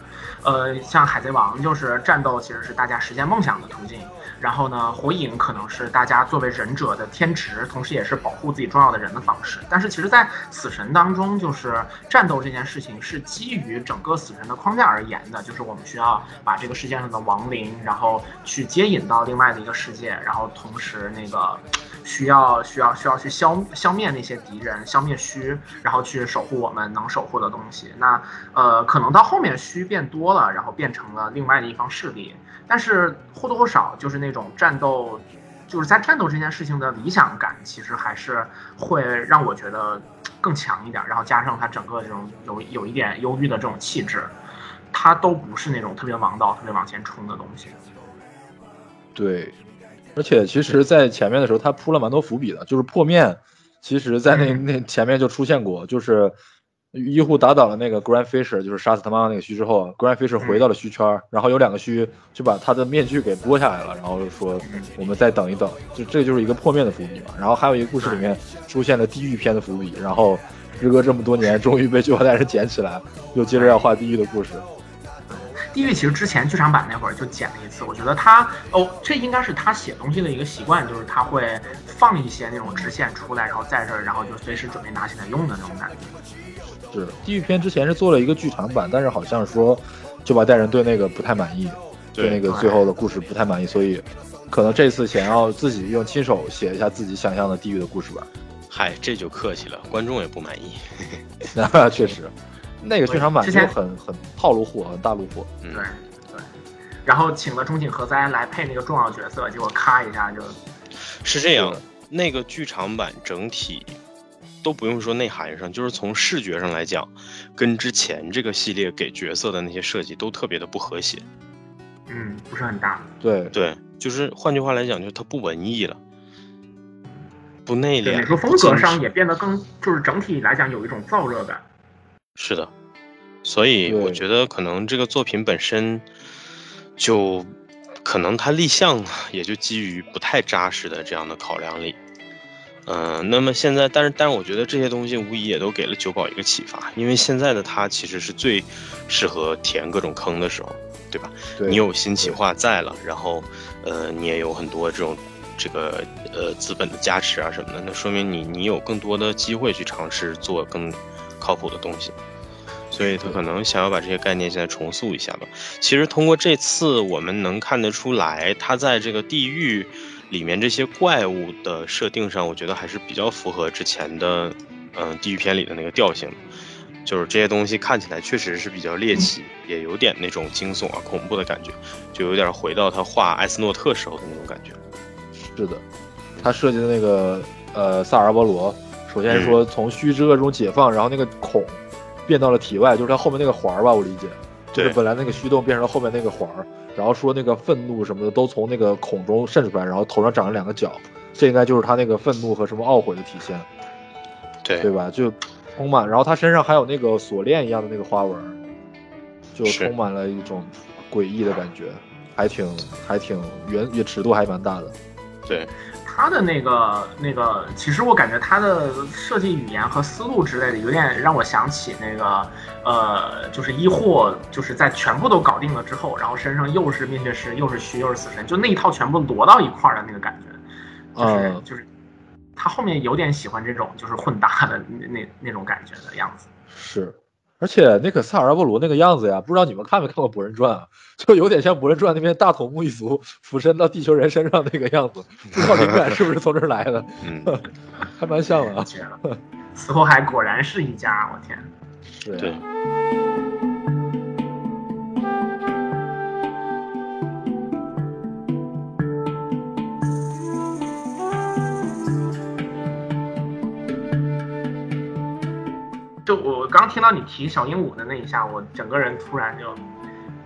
呃，像海贼王就是战斗其实是大家实现梦想的途径。然后呢，火影可能是大家作为忍者的天职，同时也是保护自己重要的人的方式。但是其实，在死神当中，就是战斗这件事情是基于整个死神的框架而言的，就是我们需要把这个世界上的亡灵，然后去接引到另外的一个世界，然后同时那个需要需要需要去消消灭那些敌人，消灭虚，然后去守护我们能守护的东西。那呃，可能到后面虚变多了，然后变成了另外的一方势力，但是或多或少就是那种战斗，就是在战斗这件事情的理想感，其实还是会让我觉得更强一点。然后加上他整个这种有有一点忧郁的这种气质，他都不是那种特别王道、特别往前冲的东西。
对，而且其实，在前面的时候，他铺了蛮多伏笔的，就是破面，其实在那那前面就出现过，就是医护打倒了那个 Grand Fisher，就是杀死他妈妈那个虚之后，Grand Fisher 回到了虚圈，然后有两个虚就把他的面具给剥下来了，然后说我们再等一等，就这就是一个破面的伏笔嘛。然后还有一个故事里面出现了地狱篇的伏笔，然后时隔这么多年，终于被 九号代人捡起来，又接着要画地狱的故事。
地狱其实之前剧场版那会儿就剪了一次，我觉得他哦，这应该是他写东西的一个习惯，就是他会放一些那种支线出来，然后在这儿，然后就随时准备拿起来用的那种感觉。
是地狱篇之前是做了一个剧场版，但是好像说就把代人对那个不太满意，对那个最后的故事不太满意，所以可能这次想要自己用亲手写一下自己想象的地狱的故事吧。
嗨，这就客气了，观众也不满意。
那确实。那个剧场版就很很套路货，很大路货。
对对，然后请了中井和哉来配那个重要角色，结果咔一下就。
是这样，那个剧场版整体都不用说内涵上，就是从视觉上来讲，跟之前这个系列给角色的那些设计都特别的不和谐。
嗯，不是很大。
对
对，就是换句话来讲，就是它不文艺了，不内敛。
美术风格上也变得更，就是整体来讲有一种燥热感。
是的，所以我觉得可能这个作品本身就可能它立项也就基于不太扎实的这样的考量里，嗯，那么现在，但是但是我觉得这些东西无疑也都给了九保一个启发，因为现在的他其实是最适合填各种坑的时候，对吧？你有新企划在了，然后呃，你也有很多这种这个呃资本的加持啊什么的，那说明你你有更多的机会去尝试做更。靠谱的东西，所以他可能想要把这些概念现在重塑一下吧。其实通过这次，我们能看得出来，他在这个地狱里面这些怪物的设定上，我觉得还是比较符合之前的，嗯，地狱片里的那个调性。就是这些东西看起来确实是比较猎奇，也有点那种惊悚啊、恐怖的感觉，就有点回到他画艾斯诺特时候的那种感觉。
是的，他设计的那个呃萨尔波罗。首先是说从虚之恶中解放，然后那个孔变到了体外，就是它后面那个环儿吧，我理解，就是本来那个虚洞变成了后面那个环儿，然后说那个愤怒什么的都从那个孔中渗出来，然后头上长了两个角，这应该就是他那个愤怒和什么懊悔的体现，
对。
对吧？就充满，然后他身上还有那个锁链一样的那个花纹，就充满了一种诡异的感觉，还挺还挺圆，也尺度还蛮大的，
对。
他的那个那个，其实我感觉他的设计语言和思路之类的，有点让我想起那个，呃，就是医祸，就是在全部都搞定了之后，然后身上又是灭血师，又是虚，又是死神，就那一套全部摞到一块儿的那个感觉，就是就是，他后面有点喜欢这种就是混搭的那那那种感觉的样子，
是。而且那个萨尔布鲁那个样子呀，不知道你们看没看过《博人传》啊？就有点像《博人传》那边大头目一族附身到地球人身上那个样子，不知道灵感是不是从这儿来的？
嗯，
还蛮像的。
死后海果然是一家，我天！
对。
就我刚听到你提小鹦鹉的那一下，我整个人突然就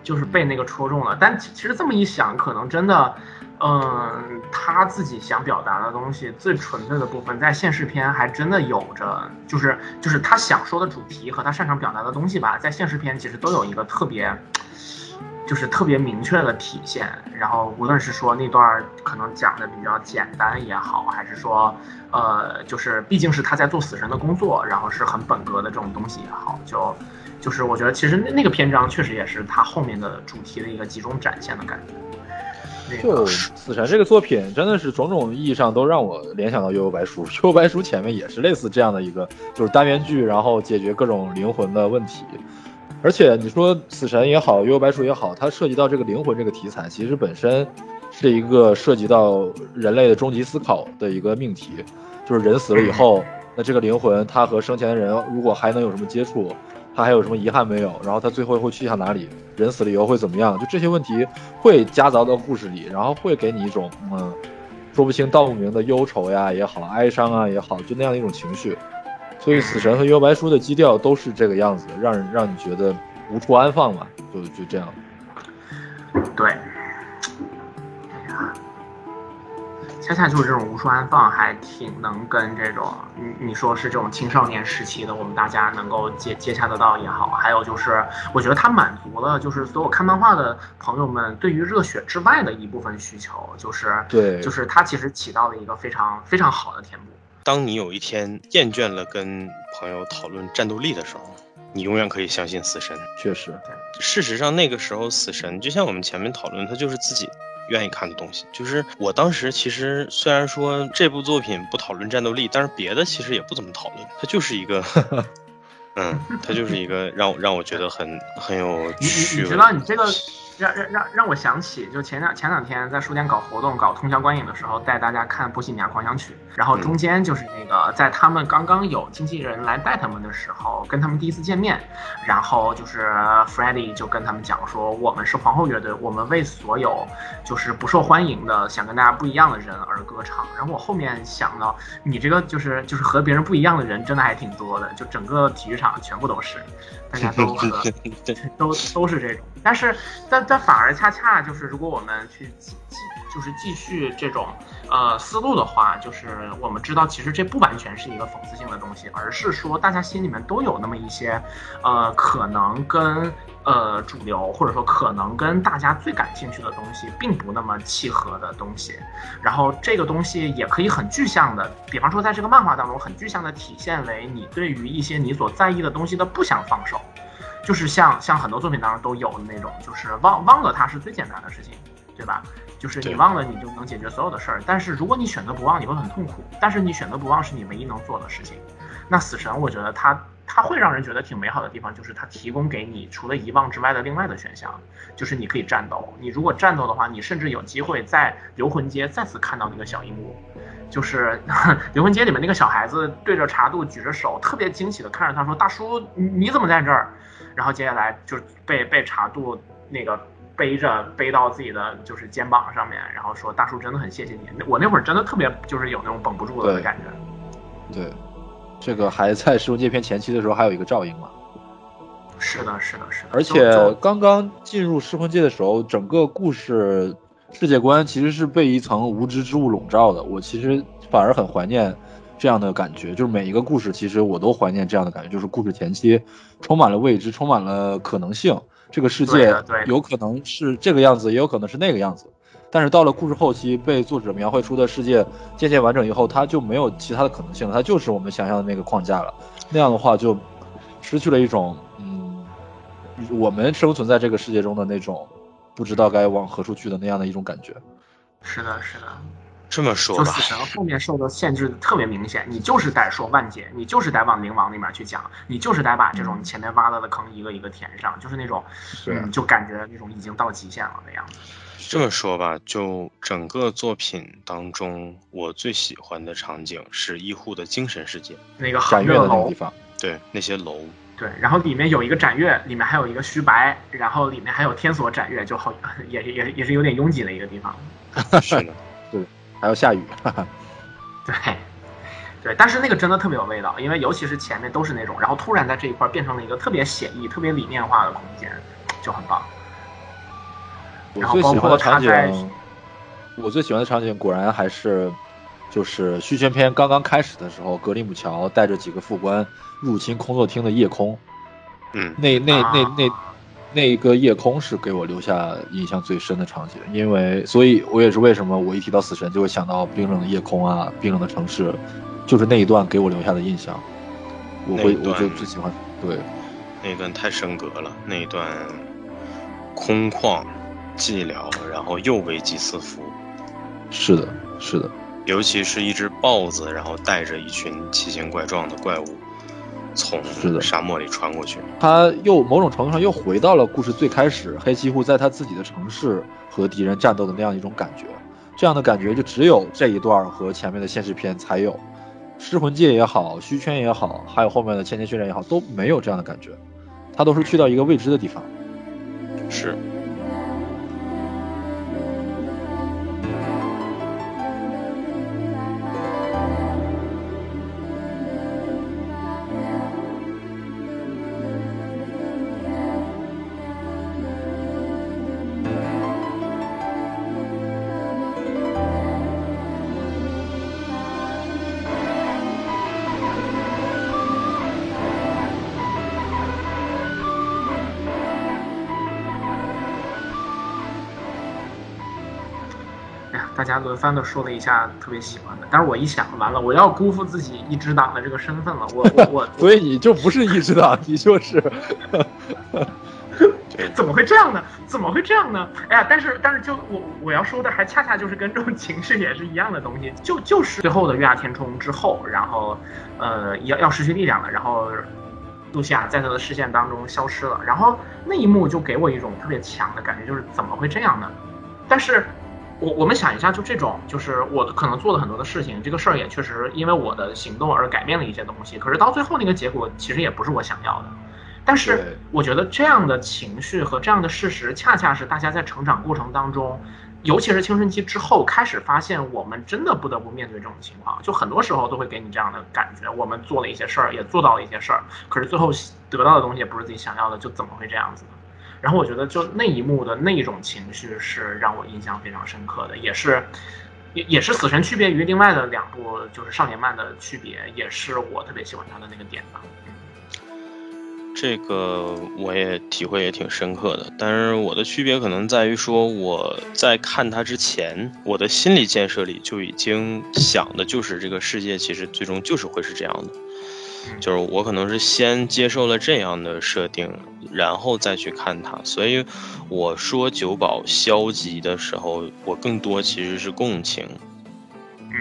就是被那个戳中了。但其实这么一想，可能真的，嗯，他自己想表达的东西最纯粹的部分，在现实片还真的有着，就是就是他想说的主题和他擅长表达的东西吧，在现实片其实都有一个特别。就是特别明确的体现，然后无论是说那段可能讲的比较简单也好，还是说，呃，就是毕竟是他在做死神的工作，然后是很本格的这种东西也好，就，就是我觉得其实那那个篇章确实也是他后面的主题的一个集中展现的感觉。
就死神这个作品真的是种种意义上都让我联想到幽游白书，幽游白书前面也是类似这样的一个，就是单元剧，然后解决各种灵魂的问题。而且你说死神也好，幽游白书也好，它涉及到这个灵魂这个题材，其实本身是一个涉及到人类的终极思考的一个命题，就是人死了以后，那这个灵魂他和生前的人如果还能有什么接触，他还有什么遗憾没有？然后他最后会去向哪里？人死了以后会怎么样？就这些问题会夹杂到故事里，然后会给你一种嗯说不清道不明的忧愁呀也好，哀伤啊也好，就那样的一种情绪。所以死神和幽白书的基调都是这个样子，让人让你觉得无处安放嘛，就就这样。
对，恰恰就是这种无处安放，还挺能跟这种你你说是这种青少年时期的我们大家能够接接洽得到也好，还有就是我觉得它满足了就是所有看漫画的朋友们对于热血之外的一部分需求，就是
对，
就是它其实起到了一个非常非常好的填补。
当你有一天厌倦了跟朋友讨论战斗力的时候，你永远可以相信死神。
确实，
事实上那个时候死神就像我们前面讨论，他就是自己愿意看的东西。就是我当时其实虽然说这部作品不讨论战斗力，但是别的其实也不怎么讨论，它就是一个，嗯，它就是一个让让我觉得很很有趣味。
你知道你这个。让让让让我想起，就前两前两天在书店搞活动，搞通宵观影的时候，带大家看《波西米亚狂想曲》，然后中间就是那个在他们刚刚有经纪人来带他们的时候，跟他们第一次见面，然后就是 f r e d d y 就跟他们讲说，我们是皇后乐队，我们为所有就是不受欢迎的、想跟大家不一样的人而歌唱。然后我后面想到，你这个就是就是和别人不一样的人，真的还挺多的，就整个体育场全部都是，大家都和 都都是这种，但是但。但反而恰恰就是，如果我们去继继就是继续这种呃思路的话，就是我们知道，其实这不完全是一个讽刺性的东西，而是说大家心里面都有那么一些呃可能跟呃主流或者说可能跟大家最感兴趣的东西并不那么契合的东西，然后这个东西也可以很具象的，比方说在这个漫画当中很具象的体现为你对于一些你所在意的东西的不想放手。就是像像很多作品当中都有的那种，就是忘忘了它是最简单的事情，对吧？就是你忘了你就能解决所有的事儿。但是如果你选择不忘，你会很痛苦。但是你选择不忘是你唯一能做的事情。那死神，我觉得它它会让人觉得挺美好的地方，就是它提供给你除了遗忘之外的另外的选项，就是你可以战斗。你如果战斗的话，你甚至有机会在游魂街再次看到那个小鹦鹉，就是 游魂街里面那个小孩子对着茶度举着手，特别惊喜的看着他说：“大叔，你怎么在这儿？”然后接下来就被被茶度那个背着背到自己的就是肩膀上面，然后说：“大叔真的很谢谢你。”我那会儿真的特别就是有那种绷不住的感
觉。对，这个还在《狮魂界篇》前期的时候还有一个照应嘛。
是的，是的，是的。
而且刚刚进入失魂界的时候，整个故事世界观其实是被一层无知之物笼罩的。我其实反而很怀念。这样的感觉，就是每一个故事，其实我都怀念这样的感觉，就是故事前期充满了未知，充满了可能性。这个世界有可能是这个样子，也有可能是那个样子。但是到了故事后期，被作者描绘出的世界渐渐完整以后，它就没有其他的可能性了，它就是我们想象的那个框架了。那样的话，就失去了一种嗯，我们生存在这个世界中的那种不知道该往何处去的那样的一种感觉。
是的，是的。
这么说吧，
就死神后面受的限制特别明显，你就是得说万劫，你就是得往灵王那边去讲，你就是得把这种前面挖了的坑一个一个填上，就是那种，嗯，就感觉那种已经到极限了的样子。
这么说吧，就整个作品当中，我最喜欢的场景是医护的精神世界，
那个展月
的那个地方，
对，那些楼，
对，然后里面有一个展月，里面还有一个虚白，然后里面还有天锁展月，就好，也也也是有点拥挤的一个地方。
是的。
还要下雨，
对，对，但是那个真的特别有味道，因为尤其是前面都是那种，然后突然在这一块变成了一个特别写意、特别理念化的空间，就很棒。
我最喜欢的场景，我最喜欢的场景果然还是就是续宣篇刚刚开始的时候，格里姆乔带着几个副官入侵工作厅的夜空，
嗯，
那那那那。那一个夜空是给我留下印象最深的场景，因为，所以我也是为什么我一提到死神就会想到冰冷的夜空啊，冰冷的城市，就是那一段。给我留下的印象。我会，我就最喜欢。对，
那一段。太升格了，那一段。空旷、寂寥，然后又危机四伏。
是的，是的，
尤其是一只豹子，然后带着一群奇形怪状的怪物。从
是的
沙漠里穿过去。
他又某种程度上又回到了故事最开始，黑崎护在他自己的城市和敌人战斗的那样一种感觉。这样的感觉就只有这一段和前面的现实片才有，尸魂界也好，虚圈也好，还有后面的千年血战也好，都没有这样的感觉。他都是去到一个未知的地方。
是。
家轮番的说了一下特别喜欢的，但是我一想，完了，我要辜负自己一支党的这个身份了，我我我，
所以你就不是一支党，你就是。
怎么会这样呢？怎么会这样呢？哎呀，但是但是就我我要说的还恰恰就是跟这种情绪也是一样的东西，就就是最后的月牙填充之后，然后呃要要失去力量了，然后露西亚在他的视线当中消失了，然后那一幕就给我一种特别强的感觉，就是怎么会这样呢？但是。我我们想一下，就这种，就是我可能做了很多的事情，这个事儿也确实因为我的行动而改变了一些东西。可是到最后那个结果其实也不是我想要的。但是我觉得这样的情绪和这样的事实，恰恰是大家在成长过程当中，尤其是青春期之后，开始发现我们真的不得不面对这种情况。就很多时候都会给你这样的感觉：我们做了一些事儿，也做到了一些事儿，可是最后得到的东西也不是自己想要的，就怎么会这样子呢？然后我觉得，就那一幕的那种情绪是让我印象非常深刻的，也是，也也是死神区别于另外的两部就是少年漫的区别，也是我特别喜欢他的那个点吧。
这个我也体会也挺深刻的，但是我的区别可能在于说，我在看他之前，我的心理建设里就已经想的就是这个世界其实最终就是会是这样的。就是我可能是先接受了这样的设定，然后再去看它，所以我说九保消极的时候，我更多其实是共情，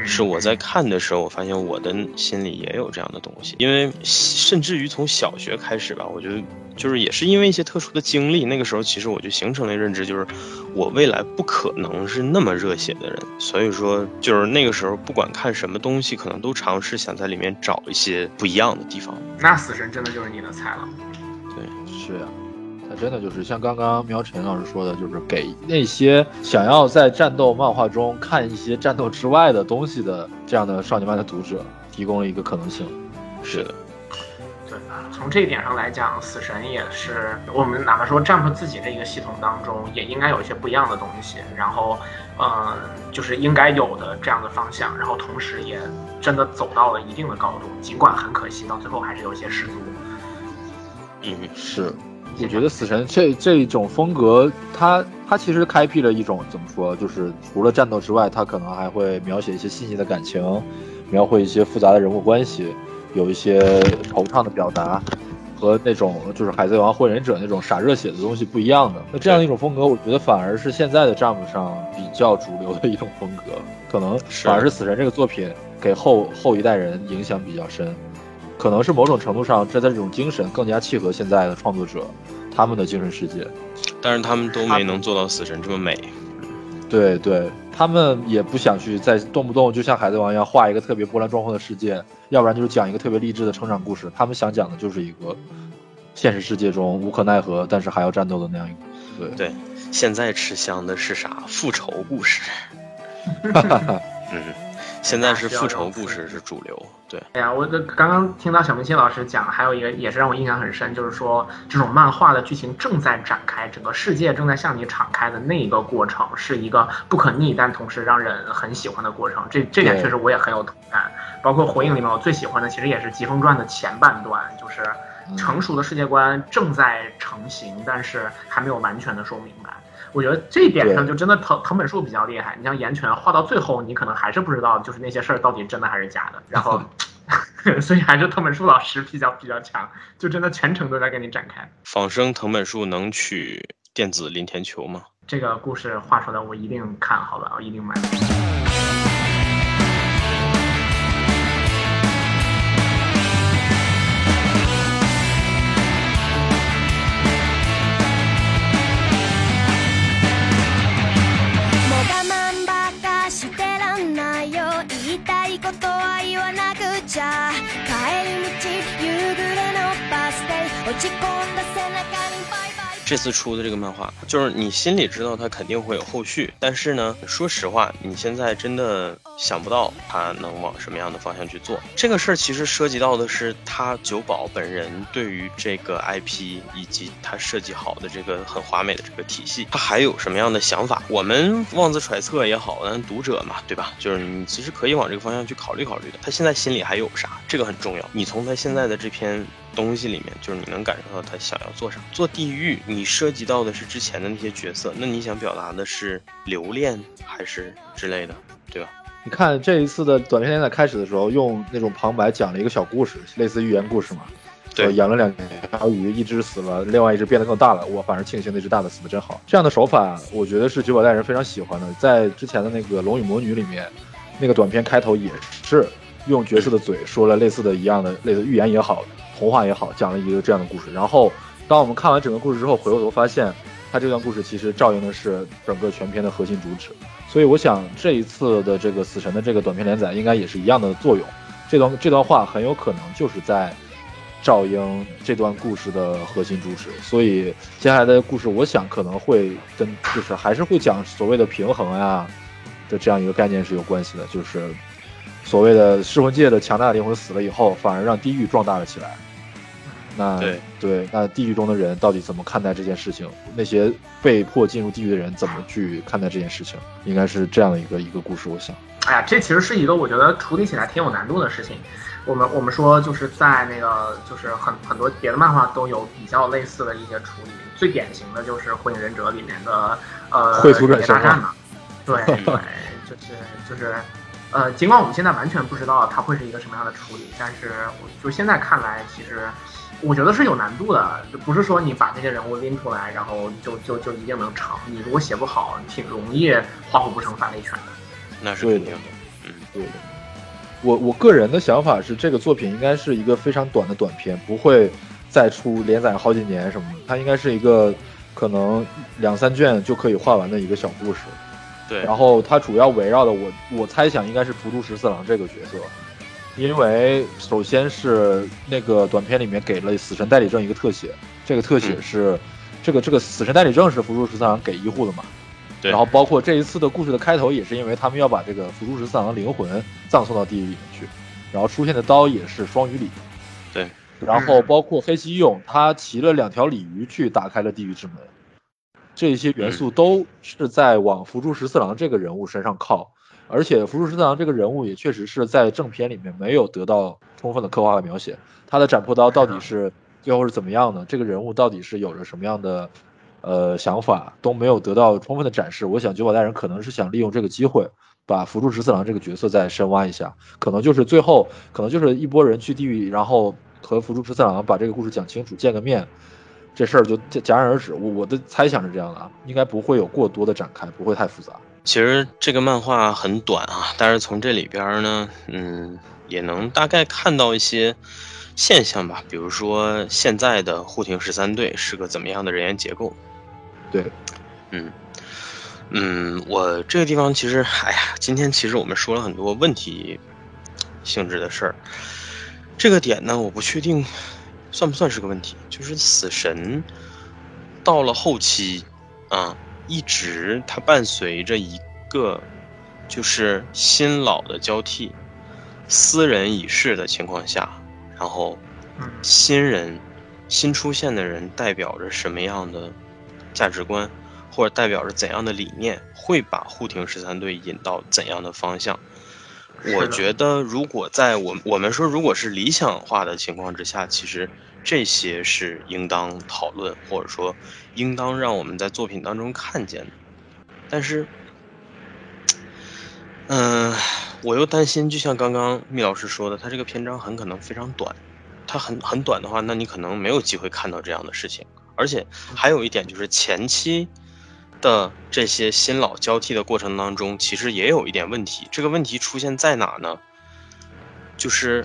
是我在看的时候，我发现我的心里也有这样的东西，因为甚至于从小学开始吧，我觉得。就是也是因为一些特殊的经历，那个时候其实我就形成了认知，就是我未来不可能是那么热血的人，所以说就是那个时候不管看什么东西，可能都尝试想在里面找一些不一样的地方。
那死神真的就是你的菜了。
对，
是呀，他真的就是像刚刚苗晨老师说的，就是给那些想要在战斗漫画中看一些战斗之外的东西的这样的少年漫的读者提供了一个可能性。
是的。
从这一点上来讲，死神也是我们哪怕说 Jump 自己这一个系统当中，也应该有一些不一样的东西。然后，嗯，就是应该有的这样的方向。然后，同时也真的走到了一定的高度，尽管很可惜，到最后还是有一些失足。
嗯，
是。我觉得死神这这种风格，它它其实开辟了一种怎么说，就是除了战斗之外，它可能还会描写一些细腻的感情，描绘一些复杂的人物关系。有一些惆怅的表达，和那种就是《海贼王》《火影忍者》那种傻热血的东西不一样的。那这样一种风格，我觉得反而是现在的 Jump 上比较主流的一种风格。可能反而是《死神》这个作品给后后一代人影响比较深，可能是某种程度上，这在这种精神更加契合现在的创作者他们的精神世界。
但是他们都没能做到《死神》这么美。
对对。他们也不想去再动不动就像海贼王一样画一个特别波澜壮阔的世界，要不然就是讲一个特别励志的成长故事。他们想讲的就是一个现实世界中无可奈何，但是还要战斗的那样一个。
对对，现在吃香的是啥？复仇故事。嗯。现在是复仇故事是主流，对。
哎呀，我的刚刚听到小明星老师讲，还有一个也是让我印象很深，就是说这种漫画的剧情正在展开，整个世界正在向你敞开的那一个过程，是一个不可逆但同时让人很喜欢的过程。这这点确实我也很有同感。包括火影里面，我最喜欢的其实也是《疾风传》的前半段，就是成熟的世界观正在成型，但是还没有完全的说明白。我觉得这一点上就真的藤藤本树比较厉害。你像岩泉画到最后，你可能还是不知道，就是那些事儿到底真的还是假的。然后，所以还是藤本树老师比较比较强，就真的全程都在给你展开。
仿生藤本树能取电子林田球吗？
这个故事画出来，我一定看好吧，我一定买。
这次出的这个漫画，就是你心里知道它肯定会有后续，但是呢，说实话，你现在真的想不到它能往什么样的方向去做。这个事儿其实涉及到的是他九保本人对于这个 IP 以及他设计好的这个很华美的这个体系，他还有什么样的想法？我们妄自揣测也好，咱读者嘛，对吧？就是你其实可以往这个方向去考虑考虑的。他现在心里还有啥？这个很重要。你从他现在的这篇。东西里面，就是你能感受到他想要做啥。做地狱，你涉及到的是之前的那些角色，那你想表达的是留恋还是之类的，对吧？
你看这一次的短片连载开始的时候，用那种旁白讲了一个小故事，类似寓言故事嘛。
对，
养了两条鱼，一只死了，另外一只变得更大了。我反而庆幸那只大的死的真好。这样的手法，我觉得是九保代人非常喜欢的。在之前的那个《龙与魔女》里面，那个短片开头也是用角色的嘴说了类似的一样的类似寓言也好。童话也好，讲了一个这样的故事。然后，当我们看完整个故事之后，回过头发现，他这段故事其实照应的是整个全片的核心主旨。所以，我想这一次的这个死神的这个短片连载，应该也是一样的作用。这段这段话很有可能就是在照应这段故事的核心主旨。所以，接下来的故事，我想可能会跟就是还是会讲所谓的平衡呀的这样一个概念是有关系的，就是所谓的噬魂界的强大的灵魂死了以后，反而让地狱壮大了起来。那
对
对，那地狱中的人到底怎么看待这件事情？那些被迫进入地狱的人怎么去看待这件事情？应该是这样的一个一个故事，我想。
哎呀，这其实是一个我觉得处理起来挺有难度的事情。我们我们说就是在那个就是很很多别的漫画都有比较类似的一些处理，最典型的就是《火影忍者》里面的呃
绘图者
大战嘛。对对，就是就是。呃，尽管我们现在完全不知道它会是一个什么样的处理，但是我就现在看来，其实我觉得是有难度的，就不是说你把那些人物拎出来，然后就就就一定能成。你如果写不好，挺容易画虎不成反类犬的。
那是肯定的，
嗯，对的。我我个人的想法是，这个作品应该是一个非常短的短片，不会再出连载好几年什么的。它应该是一个可能两三卷就可以画完的一个小故事。
对，
然后它主要围绕的我我猜想应该是福珠十四郎这个角色，因为首先是那个短片里面给了死神代理证一个特写，这个特写是这个这个死神代理证是福珠十四郎给医护的嘛，
对，
然后包括这一次的故事的开头也是因为他们要把这个福珠十四郎的灵魂葬送到地狱里面去，然后出现的刀也是双鱼鲤，
对，
然后包括黑崎勇他骑了两条鲤鱼去打开了地狱之门。这些元素都是在往福珠十四郎这个人物身上靠，而且福珠十四郎这个人物也确实是在正片里面没有得到充分的刻画和描写。他的斩破刀到底是最后是怎么样的？这个人物到底是有着什么样的呃想法，都没有得到充分的展示。我想九保大人可能是想利用这个机会，把福珠十四郎这个角色再深挖一下，可能就是最后可能就是一波人去地狱，然后和福珠十四郎把这个故事讲清楚，见个面。这事儿就戛然而止，我我的猜想是这样的啊，应该不会有过多的展开，不会太复杂。
其实这个漫画很短啊，但是从这里边呢，嗯，也能大概看到一些现象吧，比如说现在的护庭十三队是个怎么样的人员结构。
对，
嗯嗯，我这个地方其实，哎呀，今天其实我们说了很多问题性质的事儿，这个点呢，我不确定。算不算是个问题？就是死神到了后期啊，一直它伴随着一个就是新老的交替，斯人已逝的情况下，然后新人新出现的人代表着什么样的价值观，或者代表着怎样的理念，会把护庭十三队引到怎样的方向？我觉得，如果在我我们说，如果是理想化的情况之下，其实这些是应当讨论，或者说应当让我们在作品当中看见的。但是，嗯，我又担心，就像刚刚密老师说的，他这个篇章很可能非常短，它很很短的话，那你可能没有机会看到这样的事情。而且还有一点就是前期。的这些新老交替的过程当中，其实也有一点问题。这个问题出现在哪呢？就是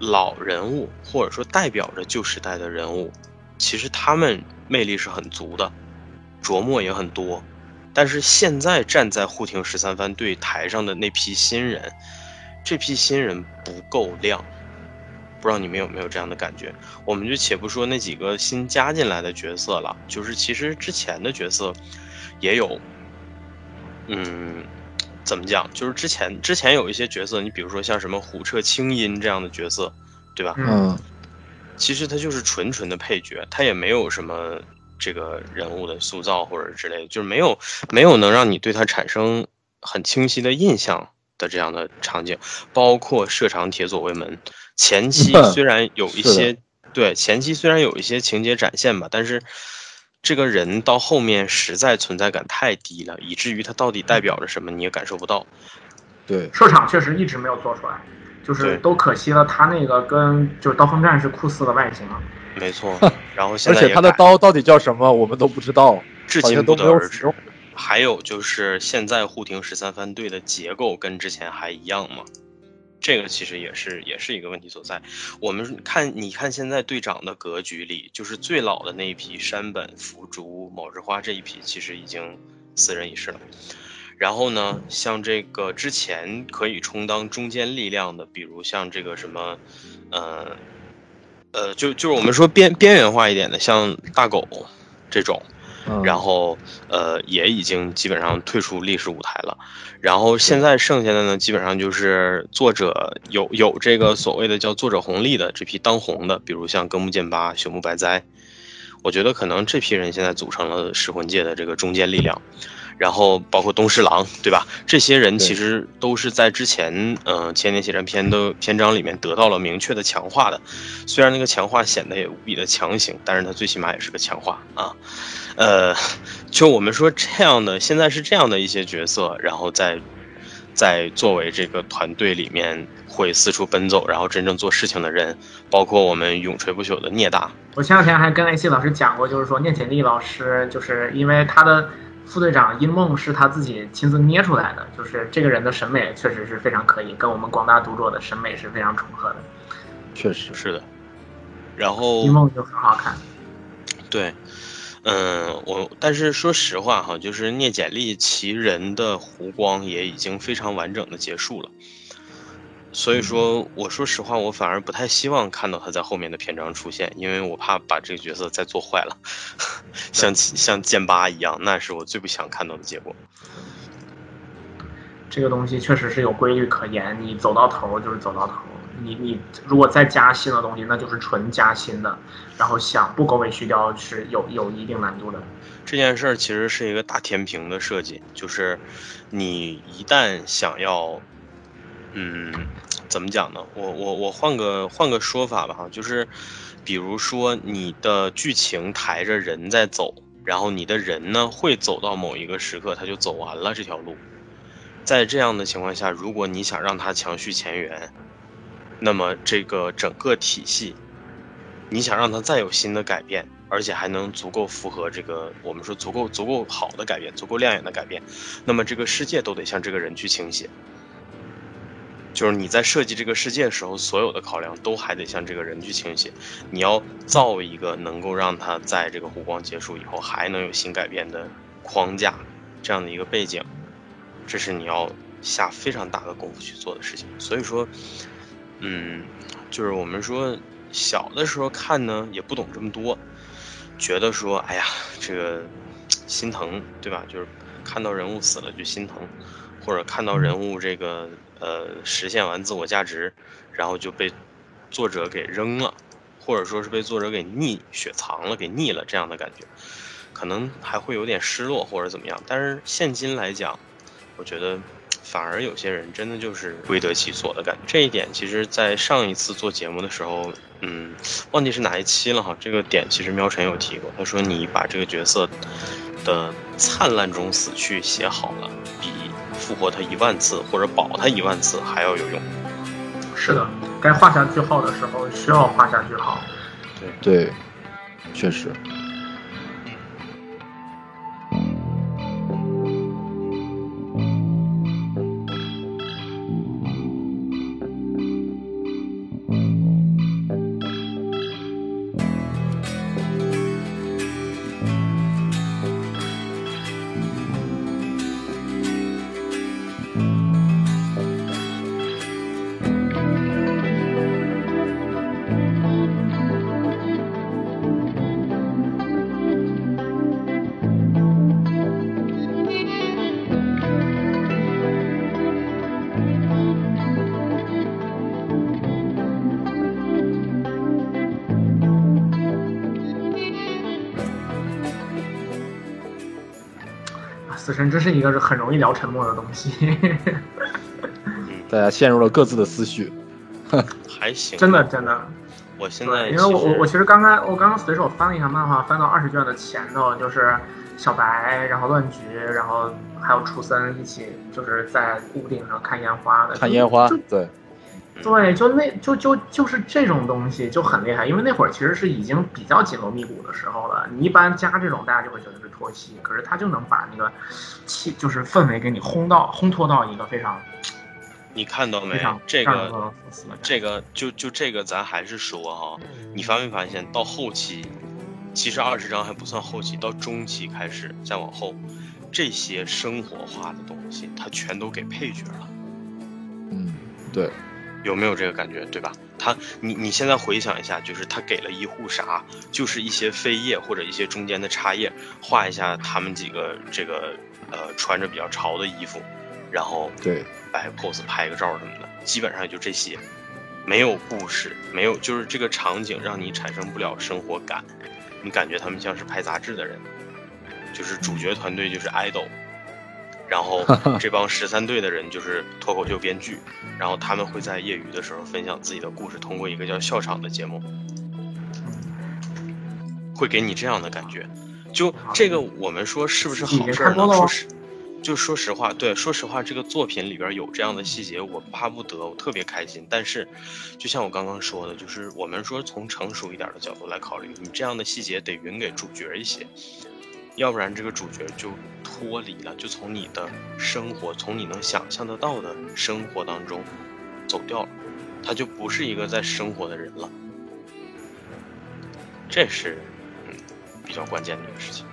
老人物或者说代表着旧时代的人物，其实他们魅力是很足的，琢磨也很多。但是现在站在护庭十三番队台上的那批新人，这批新人不够亮，不知道你们有没有这样的感觉？我们就且不说那几个新加进来的角色了，就是其实之前的角色也有，嗯，怎么讲？就是之前之前有一些角色，你比如说像什么虎彻清音这样的角色，对吧？
嗯，
其实他就是纯纯的配角，他也没有什么这个人物的塑造或者之类的，就是没有没有能让你对他产生很清晰的印象的这样的场景，包括射长铁左卫门。前期虽然有一些对前期虽然有一些情节展现吧，但是这个人到后面实在存在感太低了，以至于他到底代表着什么你也感受不到。
对，
射场确实一直没有做出来，就是都可惜了，他那个跟就是刀锋战士酷似的外形。
没错，然后现
在而且他的刀到底叫什么我们都不知道，
至今不得而知。还有就是现在护庭十三番队的结构跟之前还一样吗？这个其实也是也是一个问题所在。我们看，你看现在队长的格局里，就是最老的那一批山本、福竹、某日花这一批，其实已经四人已逝了。然后呢，像这个之前可以充当中坚力量的，比如像这个什么，呃，呃，就就是我们说边边缘化一点的，像大狗这种。然后，呃，也已经基本上退出历史舞台了。然后现在剩下的呢，基本上就是作者有有这个所谓的叫作者红利的这批当红的，比如像歌木剑八、朽木白哉。我觉得可能这批人现在组成了噬魂界的这个中坚力量。然后包括东侍郎，对吧？这些人其实都是在之前，嗯，千年血战篇的篇章里面得到了明确的强化的。虽然那个强化显得也无比的强行，但是它最起码也是个强化啊。呃，就我们说这样的，现在是这样的一些角色，然后在在作为这个团队里面会四处奔走，然后真正做事情的人，包括我们永垂不朽的聂大。
我前两天还跟 AC 老师讲过，就是说聂简历老师，就是因为他的。副队长阴梦是他自己亲自捏出来的，就是这个人的审美确实是非常可以，跟我们广大读者的审美是非常重合的。
确实
是的。然后
阴梦就很好看。
对，嗯，我但是说实话哈，就是聂简历其人的弧光也已经非常完整的结束了。所以说，我说实话，我反而不太希望看到他在后面的篇章出现，因为我怕把这个角色再做坏了，像像剑八一样，那是我最不想看到的结果。
这个东西确实是有规律可言，你走到头就是走到头，你你如果再加新的东西，那就是纯加新的，然后想不狗尾续貂是有有一定难度的。
这件事儿其实是一个大天平的设计，就是你一旦想要。嗯，怎么讲呢？我我我换个换个说法吧哈，就是，比如说你的剧情抬着人在走，然后你的人呢会走到某一个时刻，他就走完了这条路。在这样的情况下，如果你想让他强续前缘，那么这个整个体系，你想让他再有新的改变，而且还能足够符合这个我们说足够足够好的改变，足够亮眼的改变，那么这个世界都得向这个人去倾斜。就是你在设计这个世界的时候，所有的考量都还得向这个人去倾斜。你要造一个能够让他在这个湖光结束以后还能有新改变的框架，这样的一个背景，这是你要下非常大的功夫去做的事情。所以说，嗯，就是我们说小的时候看呢，也不懂这么多，觉得说，哎呀，这个心疼，对吧？就是看到人物死了就心疼，或者看到人物这个。呃，实现完自我价值，然后就被作者给扔了，或者说是被作者给溺雪藏了，给溺了这样的感觉，可能还会有点失落或者怎么样。但是现今来讲，我觉得反而有些人真的就是归得其所的感觉。这一点其实，在上一次做节目的时候，嗯，忘记是哪一期了哈。这个点其实喵晨有提过，他说你把这个角色的灿烂中死去写好了，比。复活他一万次，或者保他一万次，还要有用。
是的，该画下句号的时候，需要画下句号。
对，对，确实。
死神真是一个很容易聊沉默的东西，
大家陷入了各自的思绪。
还行，
真的真的。
我现在
因为我我我其实刚刚我刚刚随手翻了一下漫画，翻到二十卷的前头，就是小白，然后乱菊，然后还有楚森一起，就是在屋顶上看烟花的。
看烟花，对，
对，就那就就就是这种东西就很厉害，因为那会儿其实是已经比较紧锣密鼓的时候了。你一般加这种，大家就会觉得是拖戏，可是他就能把那个气，就是氛围给你烘到烘托到一个非常。
你看到没？这个这个就就这个，咱还是说哈，你发没发现到后期，其实二十章还不算后期，到中期开始再往后，这些生活化的东西，它全都给配角了。
嗯，对，
有没有这个感觉？对吧？他，你你现在回想一下，就是他给了一户啥，就是一些废叶或者一些中间的插叶，画一下他们几个这个呃穿着比较潮的衣服。然后
对
摆 pose 拍个照什么的，基本上也就这些，没有故事，没有就是这个场景让你产生不了生活感，你感觉他们像是拍杂志的人，就是主角团队就是 idol，然后 这帮十三队的人就是脱口秀编剧，然后他们会在业余的时候分享自己的故事，通过一个叫笑场的节目，会给你这样的感觉。就这个我们说是不是好事呢？说实。就说实话，对，说实话，这个作品里边有这样的细节，我巴不得，我特别开心。但是，就像我刚刚说的，就是我们说从成熟一点的角度来考虑，你这样的细节得匀给主角一些，要不然这个主角就脱离了，就从你的生活，从你能想象得到的生活当中走掉了，他就不是一个在生活的人了。这是嗯比较关键的一个事情。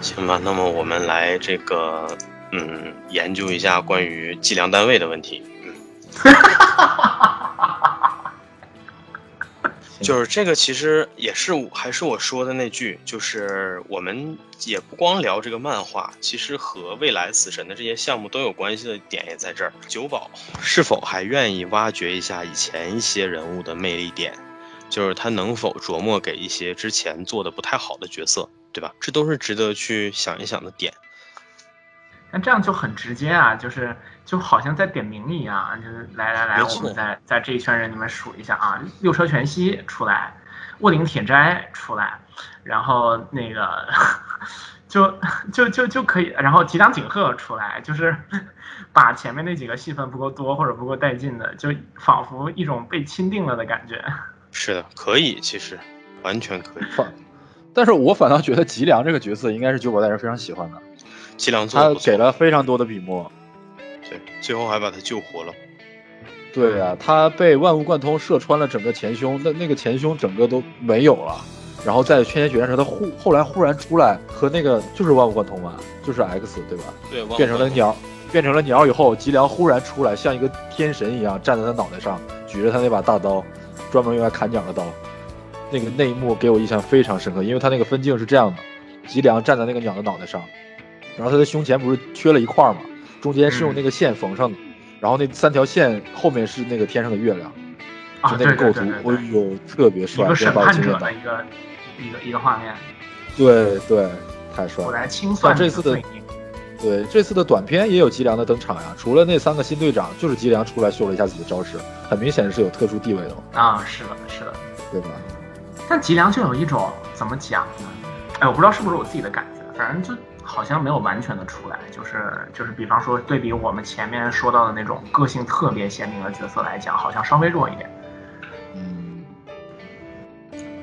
行吧，那么我们来这个，嗯，研究一下关于计量单位的问题。嗯，就是这个，其实也是还是我说的那句，就是我们也不光聊这个漫画，其实和未来死神的这些项目都有关系的点也在这儿。九保是否还愿意挖掘一下以前一些人物的魅力点？就是他能否琢磨给一些之前做的不太好的角色？对吧？这都是值得去想一想的点。
那这样就很直接啊，就是就好像在点名一样，就是来来来，我们在在这一圈人里面数一下啊，六车全息出来，卧顶铁斋出来，然后那个 就就就就可以，然后吉良景鹤出来，就是把前面那几个戏份不够多或者不够带劲的，就仿佛一种被钦定了的感觉。
是的，可以，其实完全可以。
但是我反倒觉得吉良这个角色应该是九保大人非常喜欢的，
吉良
他给了非常多的笔墨，
对，最后还把他救活了。
对呀，他被万物贯通射穿了整个前胸，那那个前胸整个都没有了。然后在千年决战时，他忽后来忽然出来和那个就是万物贯通嘛，就是 X 对吧？
对，
变成了鸟，变成了鸟以后，吉良忽然出来，像一个天神一样站在他脑袋上，举着他那把大刀，专门用来砍鸟的刀。那个那一幕给我印象非常深刻，因为他那个分镜是这样的：吉良站在那个鸟的脑袋上，然后他的胸前不是缺了一块嘛，中间是用那个线缝上的，然后那三条线后面是那个天上的月亮，就那个构图，哎呦，特别帅，
一个审判者的一个一个一个画面，
对对，太帅了。
我来清算
这次的，对这次的短片也有吉良的登场呀，除了那三个新队长，就是吉良出来秀了一下自己的招式，很明显是有特殊地位的嘛。
啊，是的，是的，
对吧？
但吉良就有一种怎么讲呢？哎，我不知道是不是我自己的感觉，反正就好像没有完全的出来。就是就是，比方说对比我们前面说到的那种个性特别鲜明的角色来讲，好像稍微弱一点。
嗯，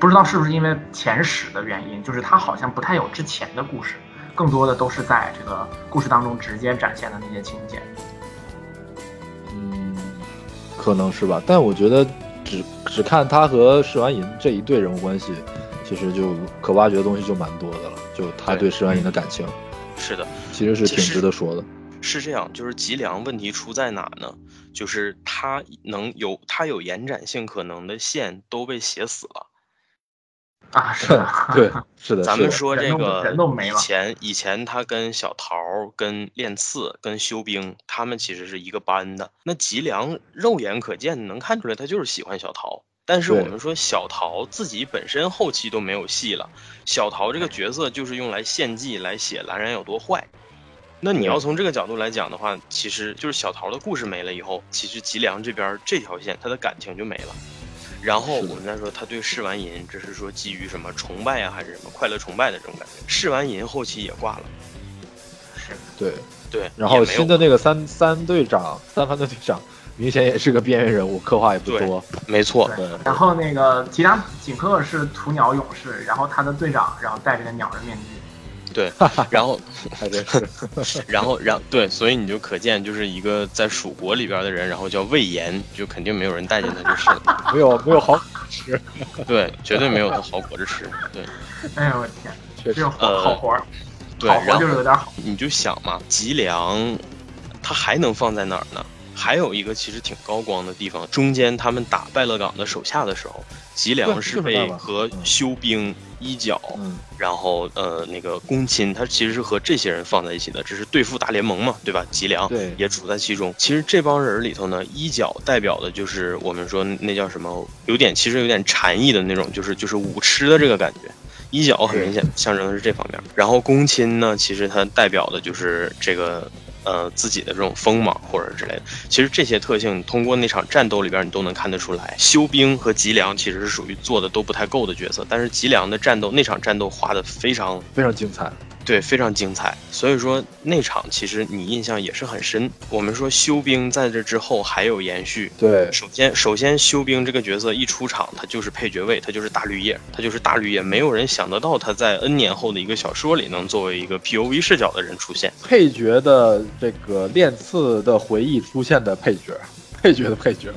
不知道是不是因为前史的原因，就是他好像不太有之前的故事，更多的都是在这个故事当中直接展现的那些情节。
嗯，可能是吧，但我觉得。只只看他和释完银这一对人物关系，其实就可挖掘的东西就蛮多的了。就他对释完银的感情，
是的，
其实是挺值得说的。
是这样，就是吉良问题出在哪呢？就是他能有他有延展性可能的线都被写死了。
啊，是
的，对，是的。
咱们说这个以前，以前他跟小桃、跟练次、跟修兵，他们其实是一个班的。那吉良肉眼可见能看出来，他就是喜欢小桃。但是我们说小桃自己本身后期都没有戏了，小桃这个角色就是用来献祭来写蓝染有多坏。那你要从这个角度来讲的话，其实就是小桃的故事没了以后，其实吉良这边这条线他的感情就没了。然后我们再说他对试完银，这是说基于什么崇拜啊，还是什么快乐崇拜的这种感觉？试完银后期也挂了，
是
对
对。
然后新的那个三三队长，三番队队长，明显也是个边缘人物，刻画也不多。
没错。
对。然后那个吉良景克是屠鸟勇士，然后他的队长，然后戴着个鸟的面具。
对，然后
还真
是，然后，然对，所以你就可见，就是一个在蜀国里边的人，然后叫魏延，就肯定没有人待见他，就是
没有没有好果子吃，
对，绝对没有他好果子吃，对。
哎呦我天，
确实
好活儿，
对，
然后就是有点好。
你就想嘛，吉良，他还能放在哪儿呢？还有一个其实挺高光的地方，中间他们打败了岗的手下的时候，吉良是被和修兵。一角，然后呃，那个公亲，他其实是和这些人放在一起的，只是对付大联盟嘛，对吧？吉良
对
也处在其中。其实这帮人里头呢，一角代表的就是我们说那叫什么，有点其实有点禅意的那种，就是就是武痴的这个感觉。一角很明显象征的是这方面，然后公亲呢，其实它代表的就是这个。呃，自己的这种锋芒或者之类的，其实这些特性通过那场战斗里边你都能看得出来。修兵和吉良其实是属于做的都不太够的角色，但是吉良的战斗那场战斗画的非常
非常精彩。
对，非常精彩。所以说那场其实你印象也是很深。我们说修兵在这之后还有延续。
对，
首先首先修兵这个角色一出场，他就是配角位，他就是大绿叶，他就是大绿叶。没有人想得到他在 N 年后的一个小说里能作为一个 POV 视角的人出现。
配角的这个练刺的回忆出现的配角，配角的配角，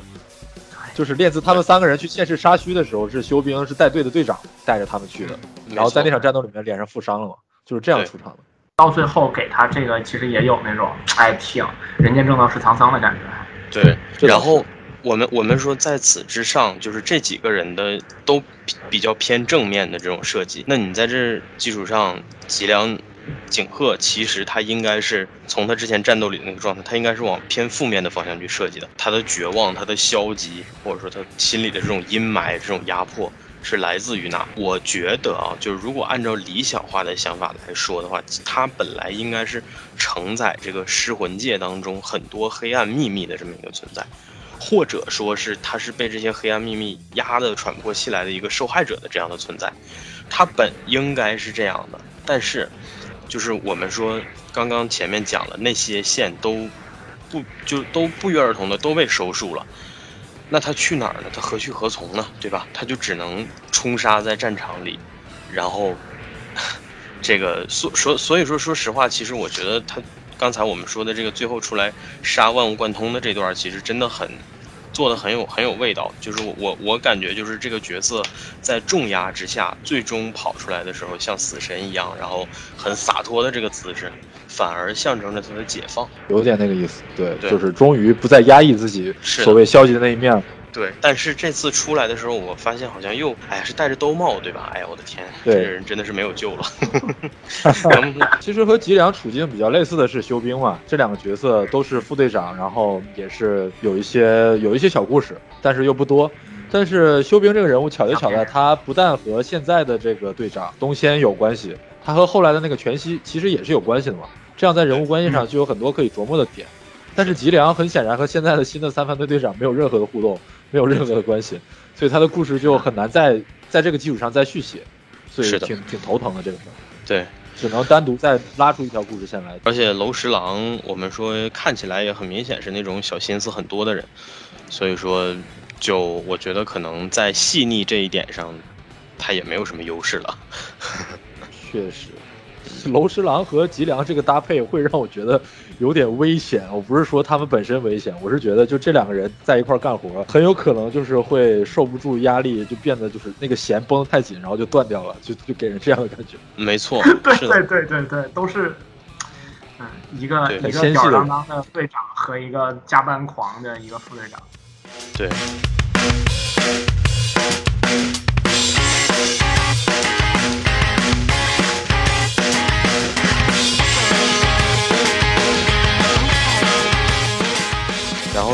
就是练刺他们三个人去现世杀虚的时候，是修兵是带队的队长带着他们去的，然后在那场战斗里面脸上负伤了嘛。就是这样出场的，
到最后给他这个其实也有那种哎挺人间正道是沧桑的感觉。
对，然后我们我们说在此之上，就是这几个人的都比较偏正面的这种设计。那你在这基础上，吉良景鹤其实他应该是从他之前战斗里的那个状态，他应该是往偏负面的方向去设计的。他的绝望，他的消极，或者说他心里的这种阴霾，这种压迫。是来自于哪？我觉得啊，就是如果按照理想化的想法来说的话，它本来应该是承载这个失魂界当中很多黑暗秘密的这么一个存在，或者说是它是被这些黑暗秘密压得喘不过气来的一个受害者的这样的存在，它本应该是这样的。但是，就是我们说刚刚前面讲了那些线都不就都不约而同的都被收束了。那他去哪儿呢？他何去何从呢？对吧？他就只能冲杀在战场里，然后，这个所所所以说，说实话，其实我觉得他刚才我们说的这个最后出来杀万物贯通的这段，其实真的很做的很有很有味道。就是我我感觉就是这个角色在重压之下，最终跑出来的时候像死神一样，然后很洒脱的这个姿势。反而象征着他的解放，
有点那个意思，对，就是终于不再压抑自己所谓消极的那一面。
对，但是这次出来的时候，我发现好像又，哎呀，是戴着兜帽，对吧？哎呀，我的天，这个人真的是没有救了。
其实和吉良处境比较类似的是修兵嘛，这两个角色都是副队长，然后也是有一些有一些小故事，但是又不多。但是修兵这个人物巧就巧在，他不但和现在的这个队长东仙有关系，他和后来的那个全息其实也是有关系的嘛。这样在人物关系上就有很多可以琢磨的点，但是吉良很显然和现在的新的三番队队长没有任何的互动，没有任何的关系，所以他的故事就很难在在这个基础上再续写，所以挺挺头疼的这个事儿。
对，
只能单独再拉出一条故事线来。
而且楼十郎，我们说看起来也很明显是那种小心思很多的人，所以说就我觉得可能在细腻这一点上，他也没有什么优势了。
确实。楼十郎和吉良这个搭配会让我觉得有点危险。我不是说他们本身危险，我是觉得就这两个人在一块干活，很有可能就是会受不住压力，就变得就是那个弦绷得太紧，然后就断掉了，就就给人这样的感觉。
没错，
对对对对对，都是，嗯，一个一个吊儿郎当的队长和一个加班狂的一个副队长。
对。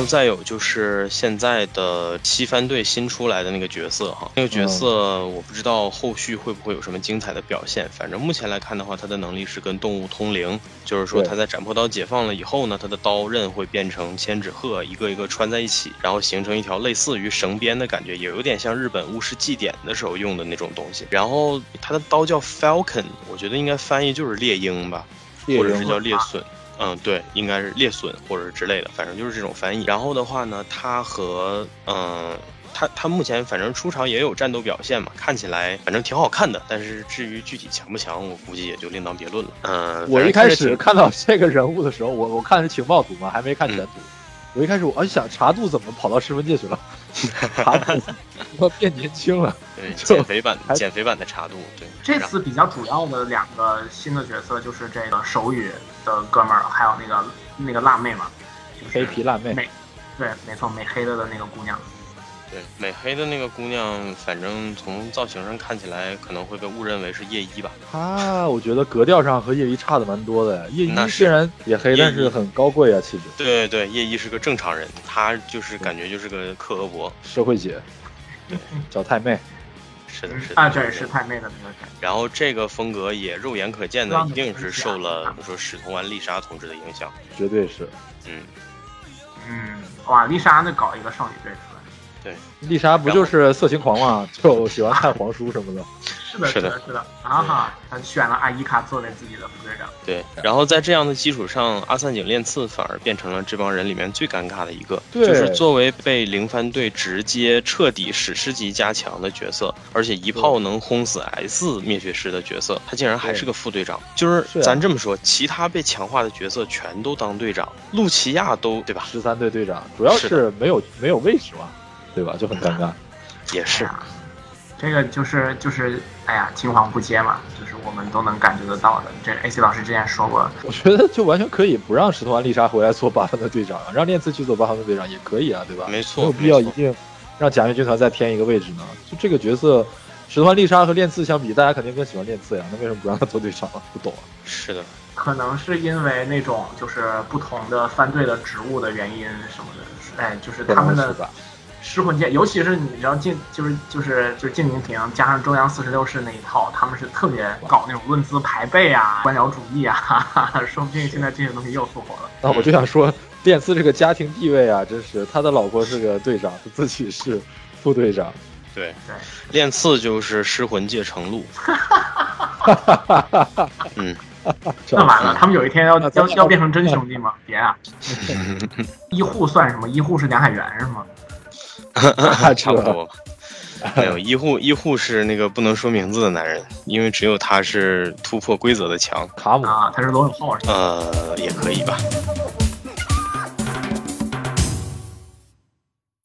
再有就是现在的七番队新出来的那个角色哈，那个角色我不知道后续会不会有什么精彩的表现。反正目前来看的话，他的能力是跟动物通灵，就是说他在斩破刀解放了以后呢，他的刀刃会变成千纸鹤，一个一个穿在一起，然后形成一条类似于绳鞭的感觉，也有点像日本巫师祭典的时候用的那种东西。然后他的刀叫 Falcon，我觉得应该翻译就是猎鹰吧，或者是叫猎隼。嗯，对，应该是猎隼或者之类的，反正就是这种翻译。然后的话呢，他和嗯，他他目前反正出场也有战斗表现嘛，看起来反正挺好看的。但是至于具体强不强，我估计也就另当别论了。嗯，
我一开始看到这个人物的时候，我我看的是情报图嘛，还没看全图。我一开始我想茶度怎么跑到十分界去了？我 变年轻了，
对，减肥版减肥版的茶度。对，
这次比较主要的两个新的角色就是这个手语的哥们儿，还有那个那个辣妹嘛，
黑皮辣妹。
美，对，没错，美黑的的那个姑娘。
对，美黑的那个姑娘，反正从造型上看起来可能会被误认为是夜一吧。
啊，我觉得格调上和夜一差的蛮多的。夜一虽然也黑，但是很高贵啊，气质。
对对对，叶一是个正常人，她就是感觉就是个克俄伯
社会姐，对叫太妹。
是的，是的，
啊，这是太妹的那个。
然后这个风格也肉眼可见的，一定是受了我们说史通丸丽莎同志的影响，
绝对是。
嗯
嗯，哇，丽莎那搞一个少女队。
对，
丽莎不就是色情狂吗？就喜欢看黄书什么 的。
是的，是的，是的。啊哈，他选了阿伊卡作为自己的副队长。
对，然后在这样的基础上，阿三井练次反而变成了这帮人里面最尴尬的一个。
对，
就是作为被零番队直接彻底史诗级加强的角色，而且一炮能轰死 S 灭绝师的角色，他竟然还是个副队长。就是咱这么说，其他被强化的角色全都当队长，露琪亚都对吧？
十三队队长，主要是没有没有位置嘛。对吧？就很尴尬，
也是，
这个就是就是，哎呀，青黄不接嘛，就是我们都能感觉得到的。这 AC 老师之前说过，
我觉得就完全可以不让石头安丽莎回来做八方的队长，让练次去做八方的队长也可以啊，对吧？
没错，
没有必要一定让假面军团再添一个位置呢。就这个角色，石头丸丽莎和练次相比，大家肯定更喜欢练次呀，那为什么不让他做队长？不懂啊。
是的，
可能是因为那种就是不同的番队的职务的原因什么的，哎，就是他们的。失魂剑，尤其是你知道静，就是就是就是静宁亭加上中央四十六式那一套，他们是特别搞那种论资排辈啊、官僚主义啊，说不定现在这些东西又复活了。
那我就想说，练次这个家庭地位啊，真是他的老婆是个队长，他自己是副队长。
对对，练次就是失魂界成路。嗯，
那完了，他们有一天要要要变成真兄弟吗？别啊！医护算什么？医护是梁海源是吗？
差不多，没有医护，医护是那个不能说名字的男人，因为只有他是突破规则的强。
卡姆
啊，他是罗永浩，
呃，也可以吧。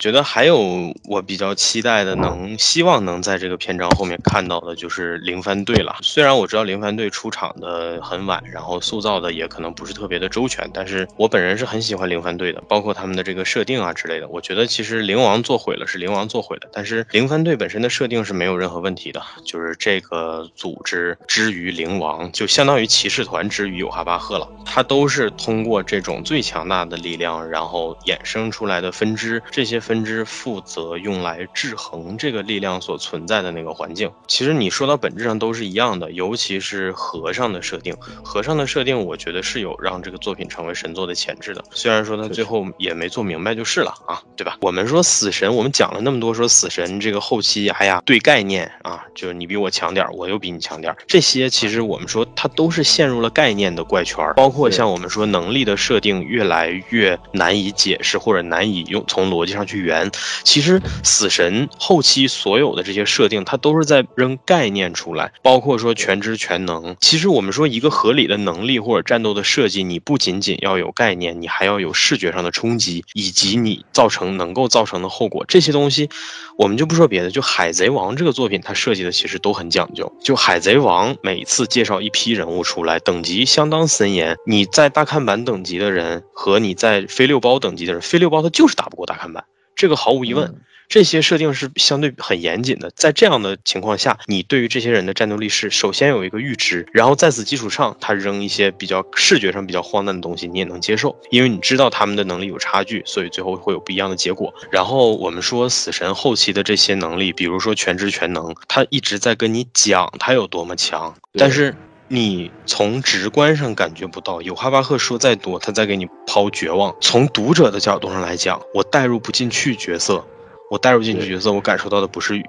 觉得还有我比较期待的，能希望能在这个篇章后面看到的，就是零番队了。虽然我知道零番队出场的很晚，然后塑造的也可能不是特别的周全，但是我本人是很喜欢零番队的，包括他们的这个设定啊之类的。我觉得其实灵王做毁了是灵王做毁了，但是零番队本身的设定是没有任何问题的。就是这个组织之于灵王，就相当于骑士团之于有哈巴赫了。它都是通过这种最强大的力量，然后衍生出来的分支，这些分。分支负责用来制衡这个力量所存在的那个环境。其实你说到本质上都是一样的，尤其是和尚的设定。和尚的设定，我觉得是有让这个作品成为神作的潜质的。虽然说他最后也没做明白就是了啊，对吧？我们说死神，我们讲了那么多，说死神这个后期，哎呀，对概念啊，就是你比我强点，我又比你强点，这些其实我们说它都是陷入了概念的怪圈。包括像我们说能力的设定越来越难以解释，或者难以用从逻辑上去。源其实死神后期所有的这些设定，它都是在扔概念出来，包括说全知全能。其实我们说一个合理的能力或者战斗的设计，你不仅仅要有概念，你还要有视觉上的冲击，以及你造成能够造成的后果。这些东西，我们就不说别的，就海贼王这个作品，它设计的其实都很讲究。就海贼王每次介绍一批人物出来，等级相当森严。你在大看板等级的人和你在飞六包等级的人，飞六包他就是打不过大看板。这个毫无疑问，这些设定是相对很严谨的。在这样的情况下，你对于这些人的战斗力是首先有一个预知，然后在此基础上，他扔一些比较视觉上比较荒诞的东西，你也能接受，因为你知道他们的能力有差距，所以最后会有不一样的结果。然后我们说死神后期的这些能力，比如说全知全能，他一直在跟你讲他有多么强，但是。你从直观上感觉不到，有哈巴赫说再多，他在给你抛绝望。从读者的角度上来讲，我代入不进去角色，我代入进去角色，我感受到的不是，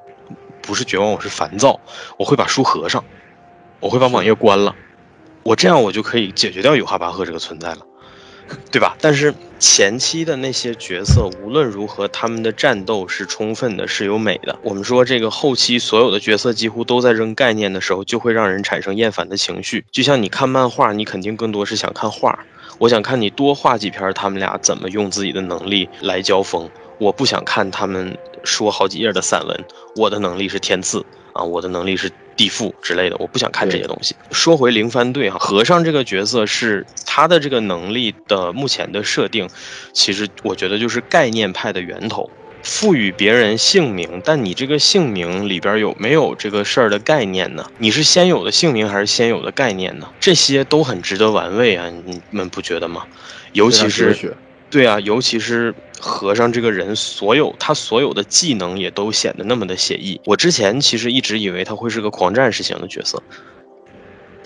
不是绝望，我是烦躁。我会把书合上，我会把网页关了，我这样我就可以解决掉有哈巴赫这个存在了。对吧？但是前期的那些角色，无论如何，他们的战斗是充分的，是有美的。我们说这个后期所有的角色几乎都在扔概念的时候，就会让人产生厌烦的情绪。就像你看漫画，你肯定更多是想看画。我想看你多画几篇，他们俩怎么用自己的能力来交锋。我不想看他们说好几页的散文。我的能力是天赐啊，我的能力是。地缚之类的，我不想看这些东西。说回零番队哈，和尚这个角色是他的这个能力的目前的设定，其实我觉得就是概念派的源头，赋予别人姓名，但你这个姓名里边有没有这个事儿的概念呢？你是先有的姓名还是先有的概念呢？这些都很值得玩味啊，你们不觉得吗？尤其是。对啊，尤其是和尚这个人，所有他所有的技能也都显得那么的写意。我之前其实一直以为他会是个狂战士型的角色，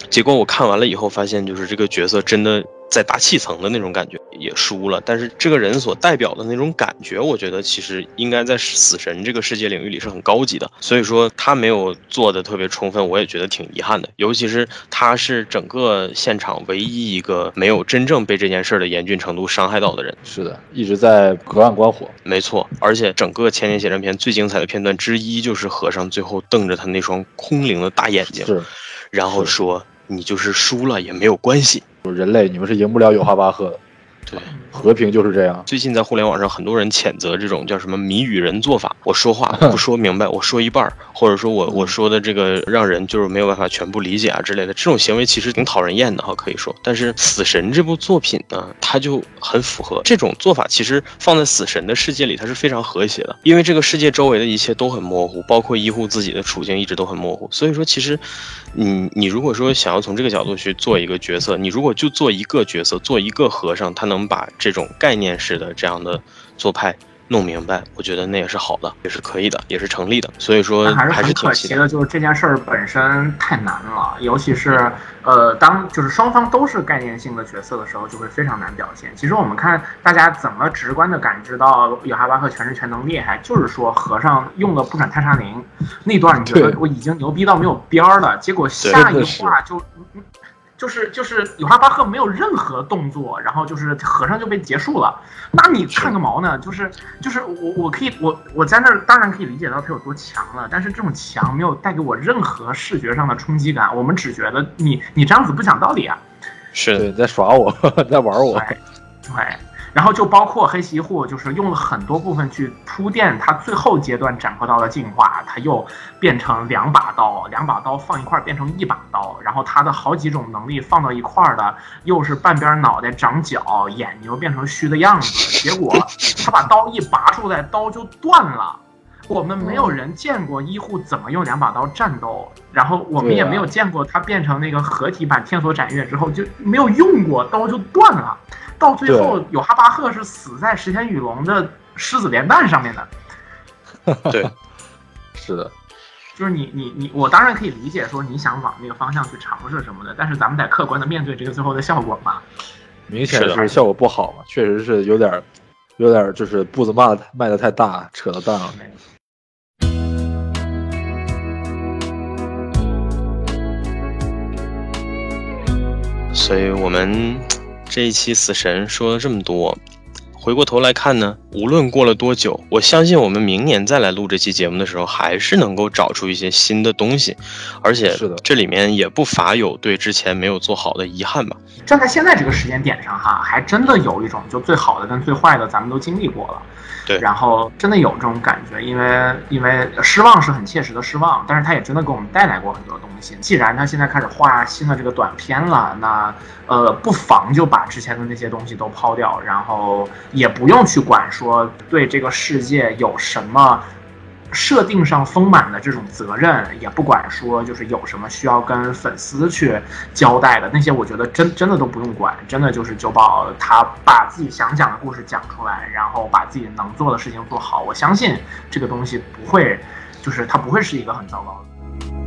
结果我看完了以后发现，就是这个角色真的。在大气层的那种感觉也输了，但是这个人所代表的那种感觉，我觉得其实应该在死神这个世界领域里是很高级的。所以说他没有做的特别充分，我也觉得挺遗憾的。尤其是他是整个现场唯一一个没有真正被这件事的严峻程度伤害到的人。
是的，一直在隔岸观火。
没错，而且整个千年血战片最精彩的片段之一，就是和尚最后瞪着他那双空灵的大眼睛，然后说：“你就是输了也没有关系。”
人类，你们是赢不了有哈巴赫的。
对，
和平就是这样。
最近在互联网上，很多人谴责这种叫什么谜语人做法。我说话不说明白，我说一半儿，或者说我我说的这个让人就是没有办法全部理解啊之类的，这种行为其实挺讨人厌的哈，可以说。但是《死神》这部作品呢，它就很符合这种做法。其实放在死神的世界里，它是非常和谐的，因为这个世界周围的一切都很模糊，包括医护自己的处境一直都很模糊。所以说，其实，你你如果说想要从这个角度去做一个角色，你如果就做一个角色，做一个和尚，他能把这种。概念式的这样的做派弄明白，我觉得那也是好的，也是可以的，也是成立的。所以说
还
是
可惜的，就是这件事儿本身太难了，尤其是呃，当就是双方都是概念性的角色的时候，就会非常难表现。其实我们看大家怎么直观的感知到有哈巴克全知全能厉害，就是说和尚用了不转泰沙林那段，你觉得我已经牛逼到没有边儿了，结果下一话就。就是就是有哈巴赫没有任何动作，然后就是和尚就被结束了，那你看个毛呢？就是就是我我可以我我在那儿当然可以理解到他有多强了，但是这种强没有带给我任何视觉上的冲击感，我们只觉得你你这样子不讲道理啊，
是
在耍我，在玩我，
对。然后就包括黑崎护，就是用了很多部分去铺垫，他最后阶段斩魄刀的进化，他又变成两把刀，两把刀放一块变成一把刀，然后他的好几种能力放到一块的，又是半边脑袋长角，眼睛又变成虚的样子，结果他把刀一拔出来，刀就断了。我们没有人见过医护怎么用两把刀战斗，然后我们也没有见过他变成那个合体版天锁斩月之后就没有用过刀就断了。到最后，有哈巴赫是死在石田雨龙的狮子连弹上面的。
对，
是的，
就是你你你，我当然可以理解说你想往那个方向去尝试什么的，但是咱们得客观的面对这个最后的效果嘛。
明显是效果不好嘛，确实是有点，有点就是步子迈的迈的太大，扯得蛋了。
所以我们。这一期死神说了这么多，回过头来看呢，无论过了多久，我相信我们明年再来录这期节目的时候，还是能够找出一些新的东西，而且
是的，
这里面也不乏有对之前没有做好的遗憾吧。
站在现在这个时间点上，哈，还真的有一种就最好的跟最坏的，咱们都经历过了。
对，
然后真的有这种感觉，因为因为失望是很切实的失望，但是他也真的给我们带来过很多东西。既然他现在开始画新的这个短片了，那呃，不妨就把之前的那些东西都抛掉，然后也不用去管说对这个世界有什么。设定上丰满的这种责任，也不管说就是有什么需要跟粉丝去交代的那些，我觉得真真的都不用管，真的就是九宝他把自己想讲的故事讲出来，然后把自己能做的事情做好，我相信这个东西不会，就是它不会是一个很糟糕的。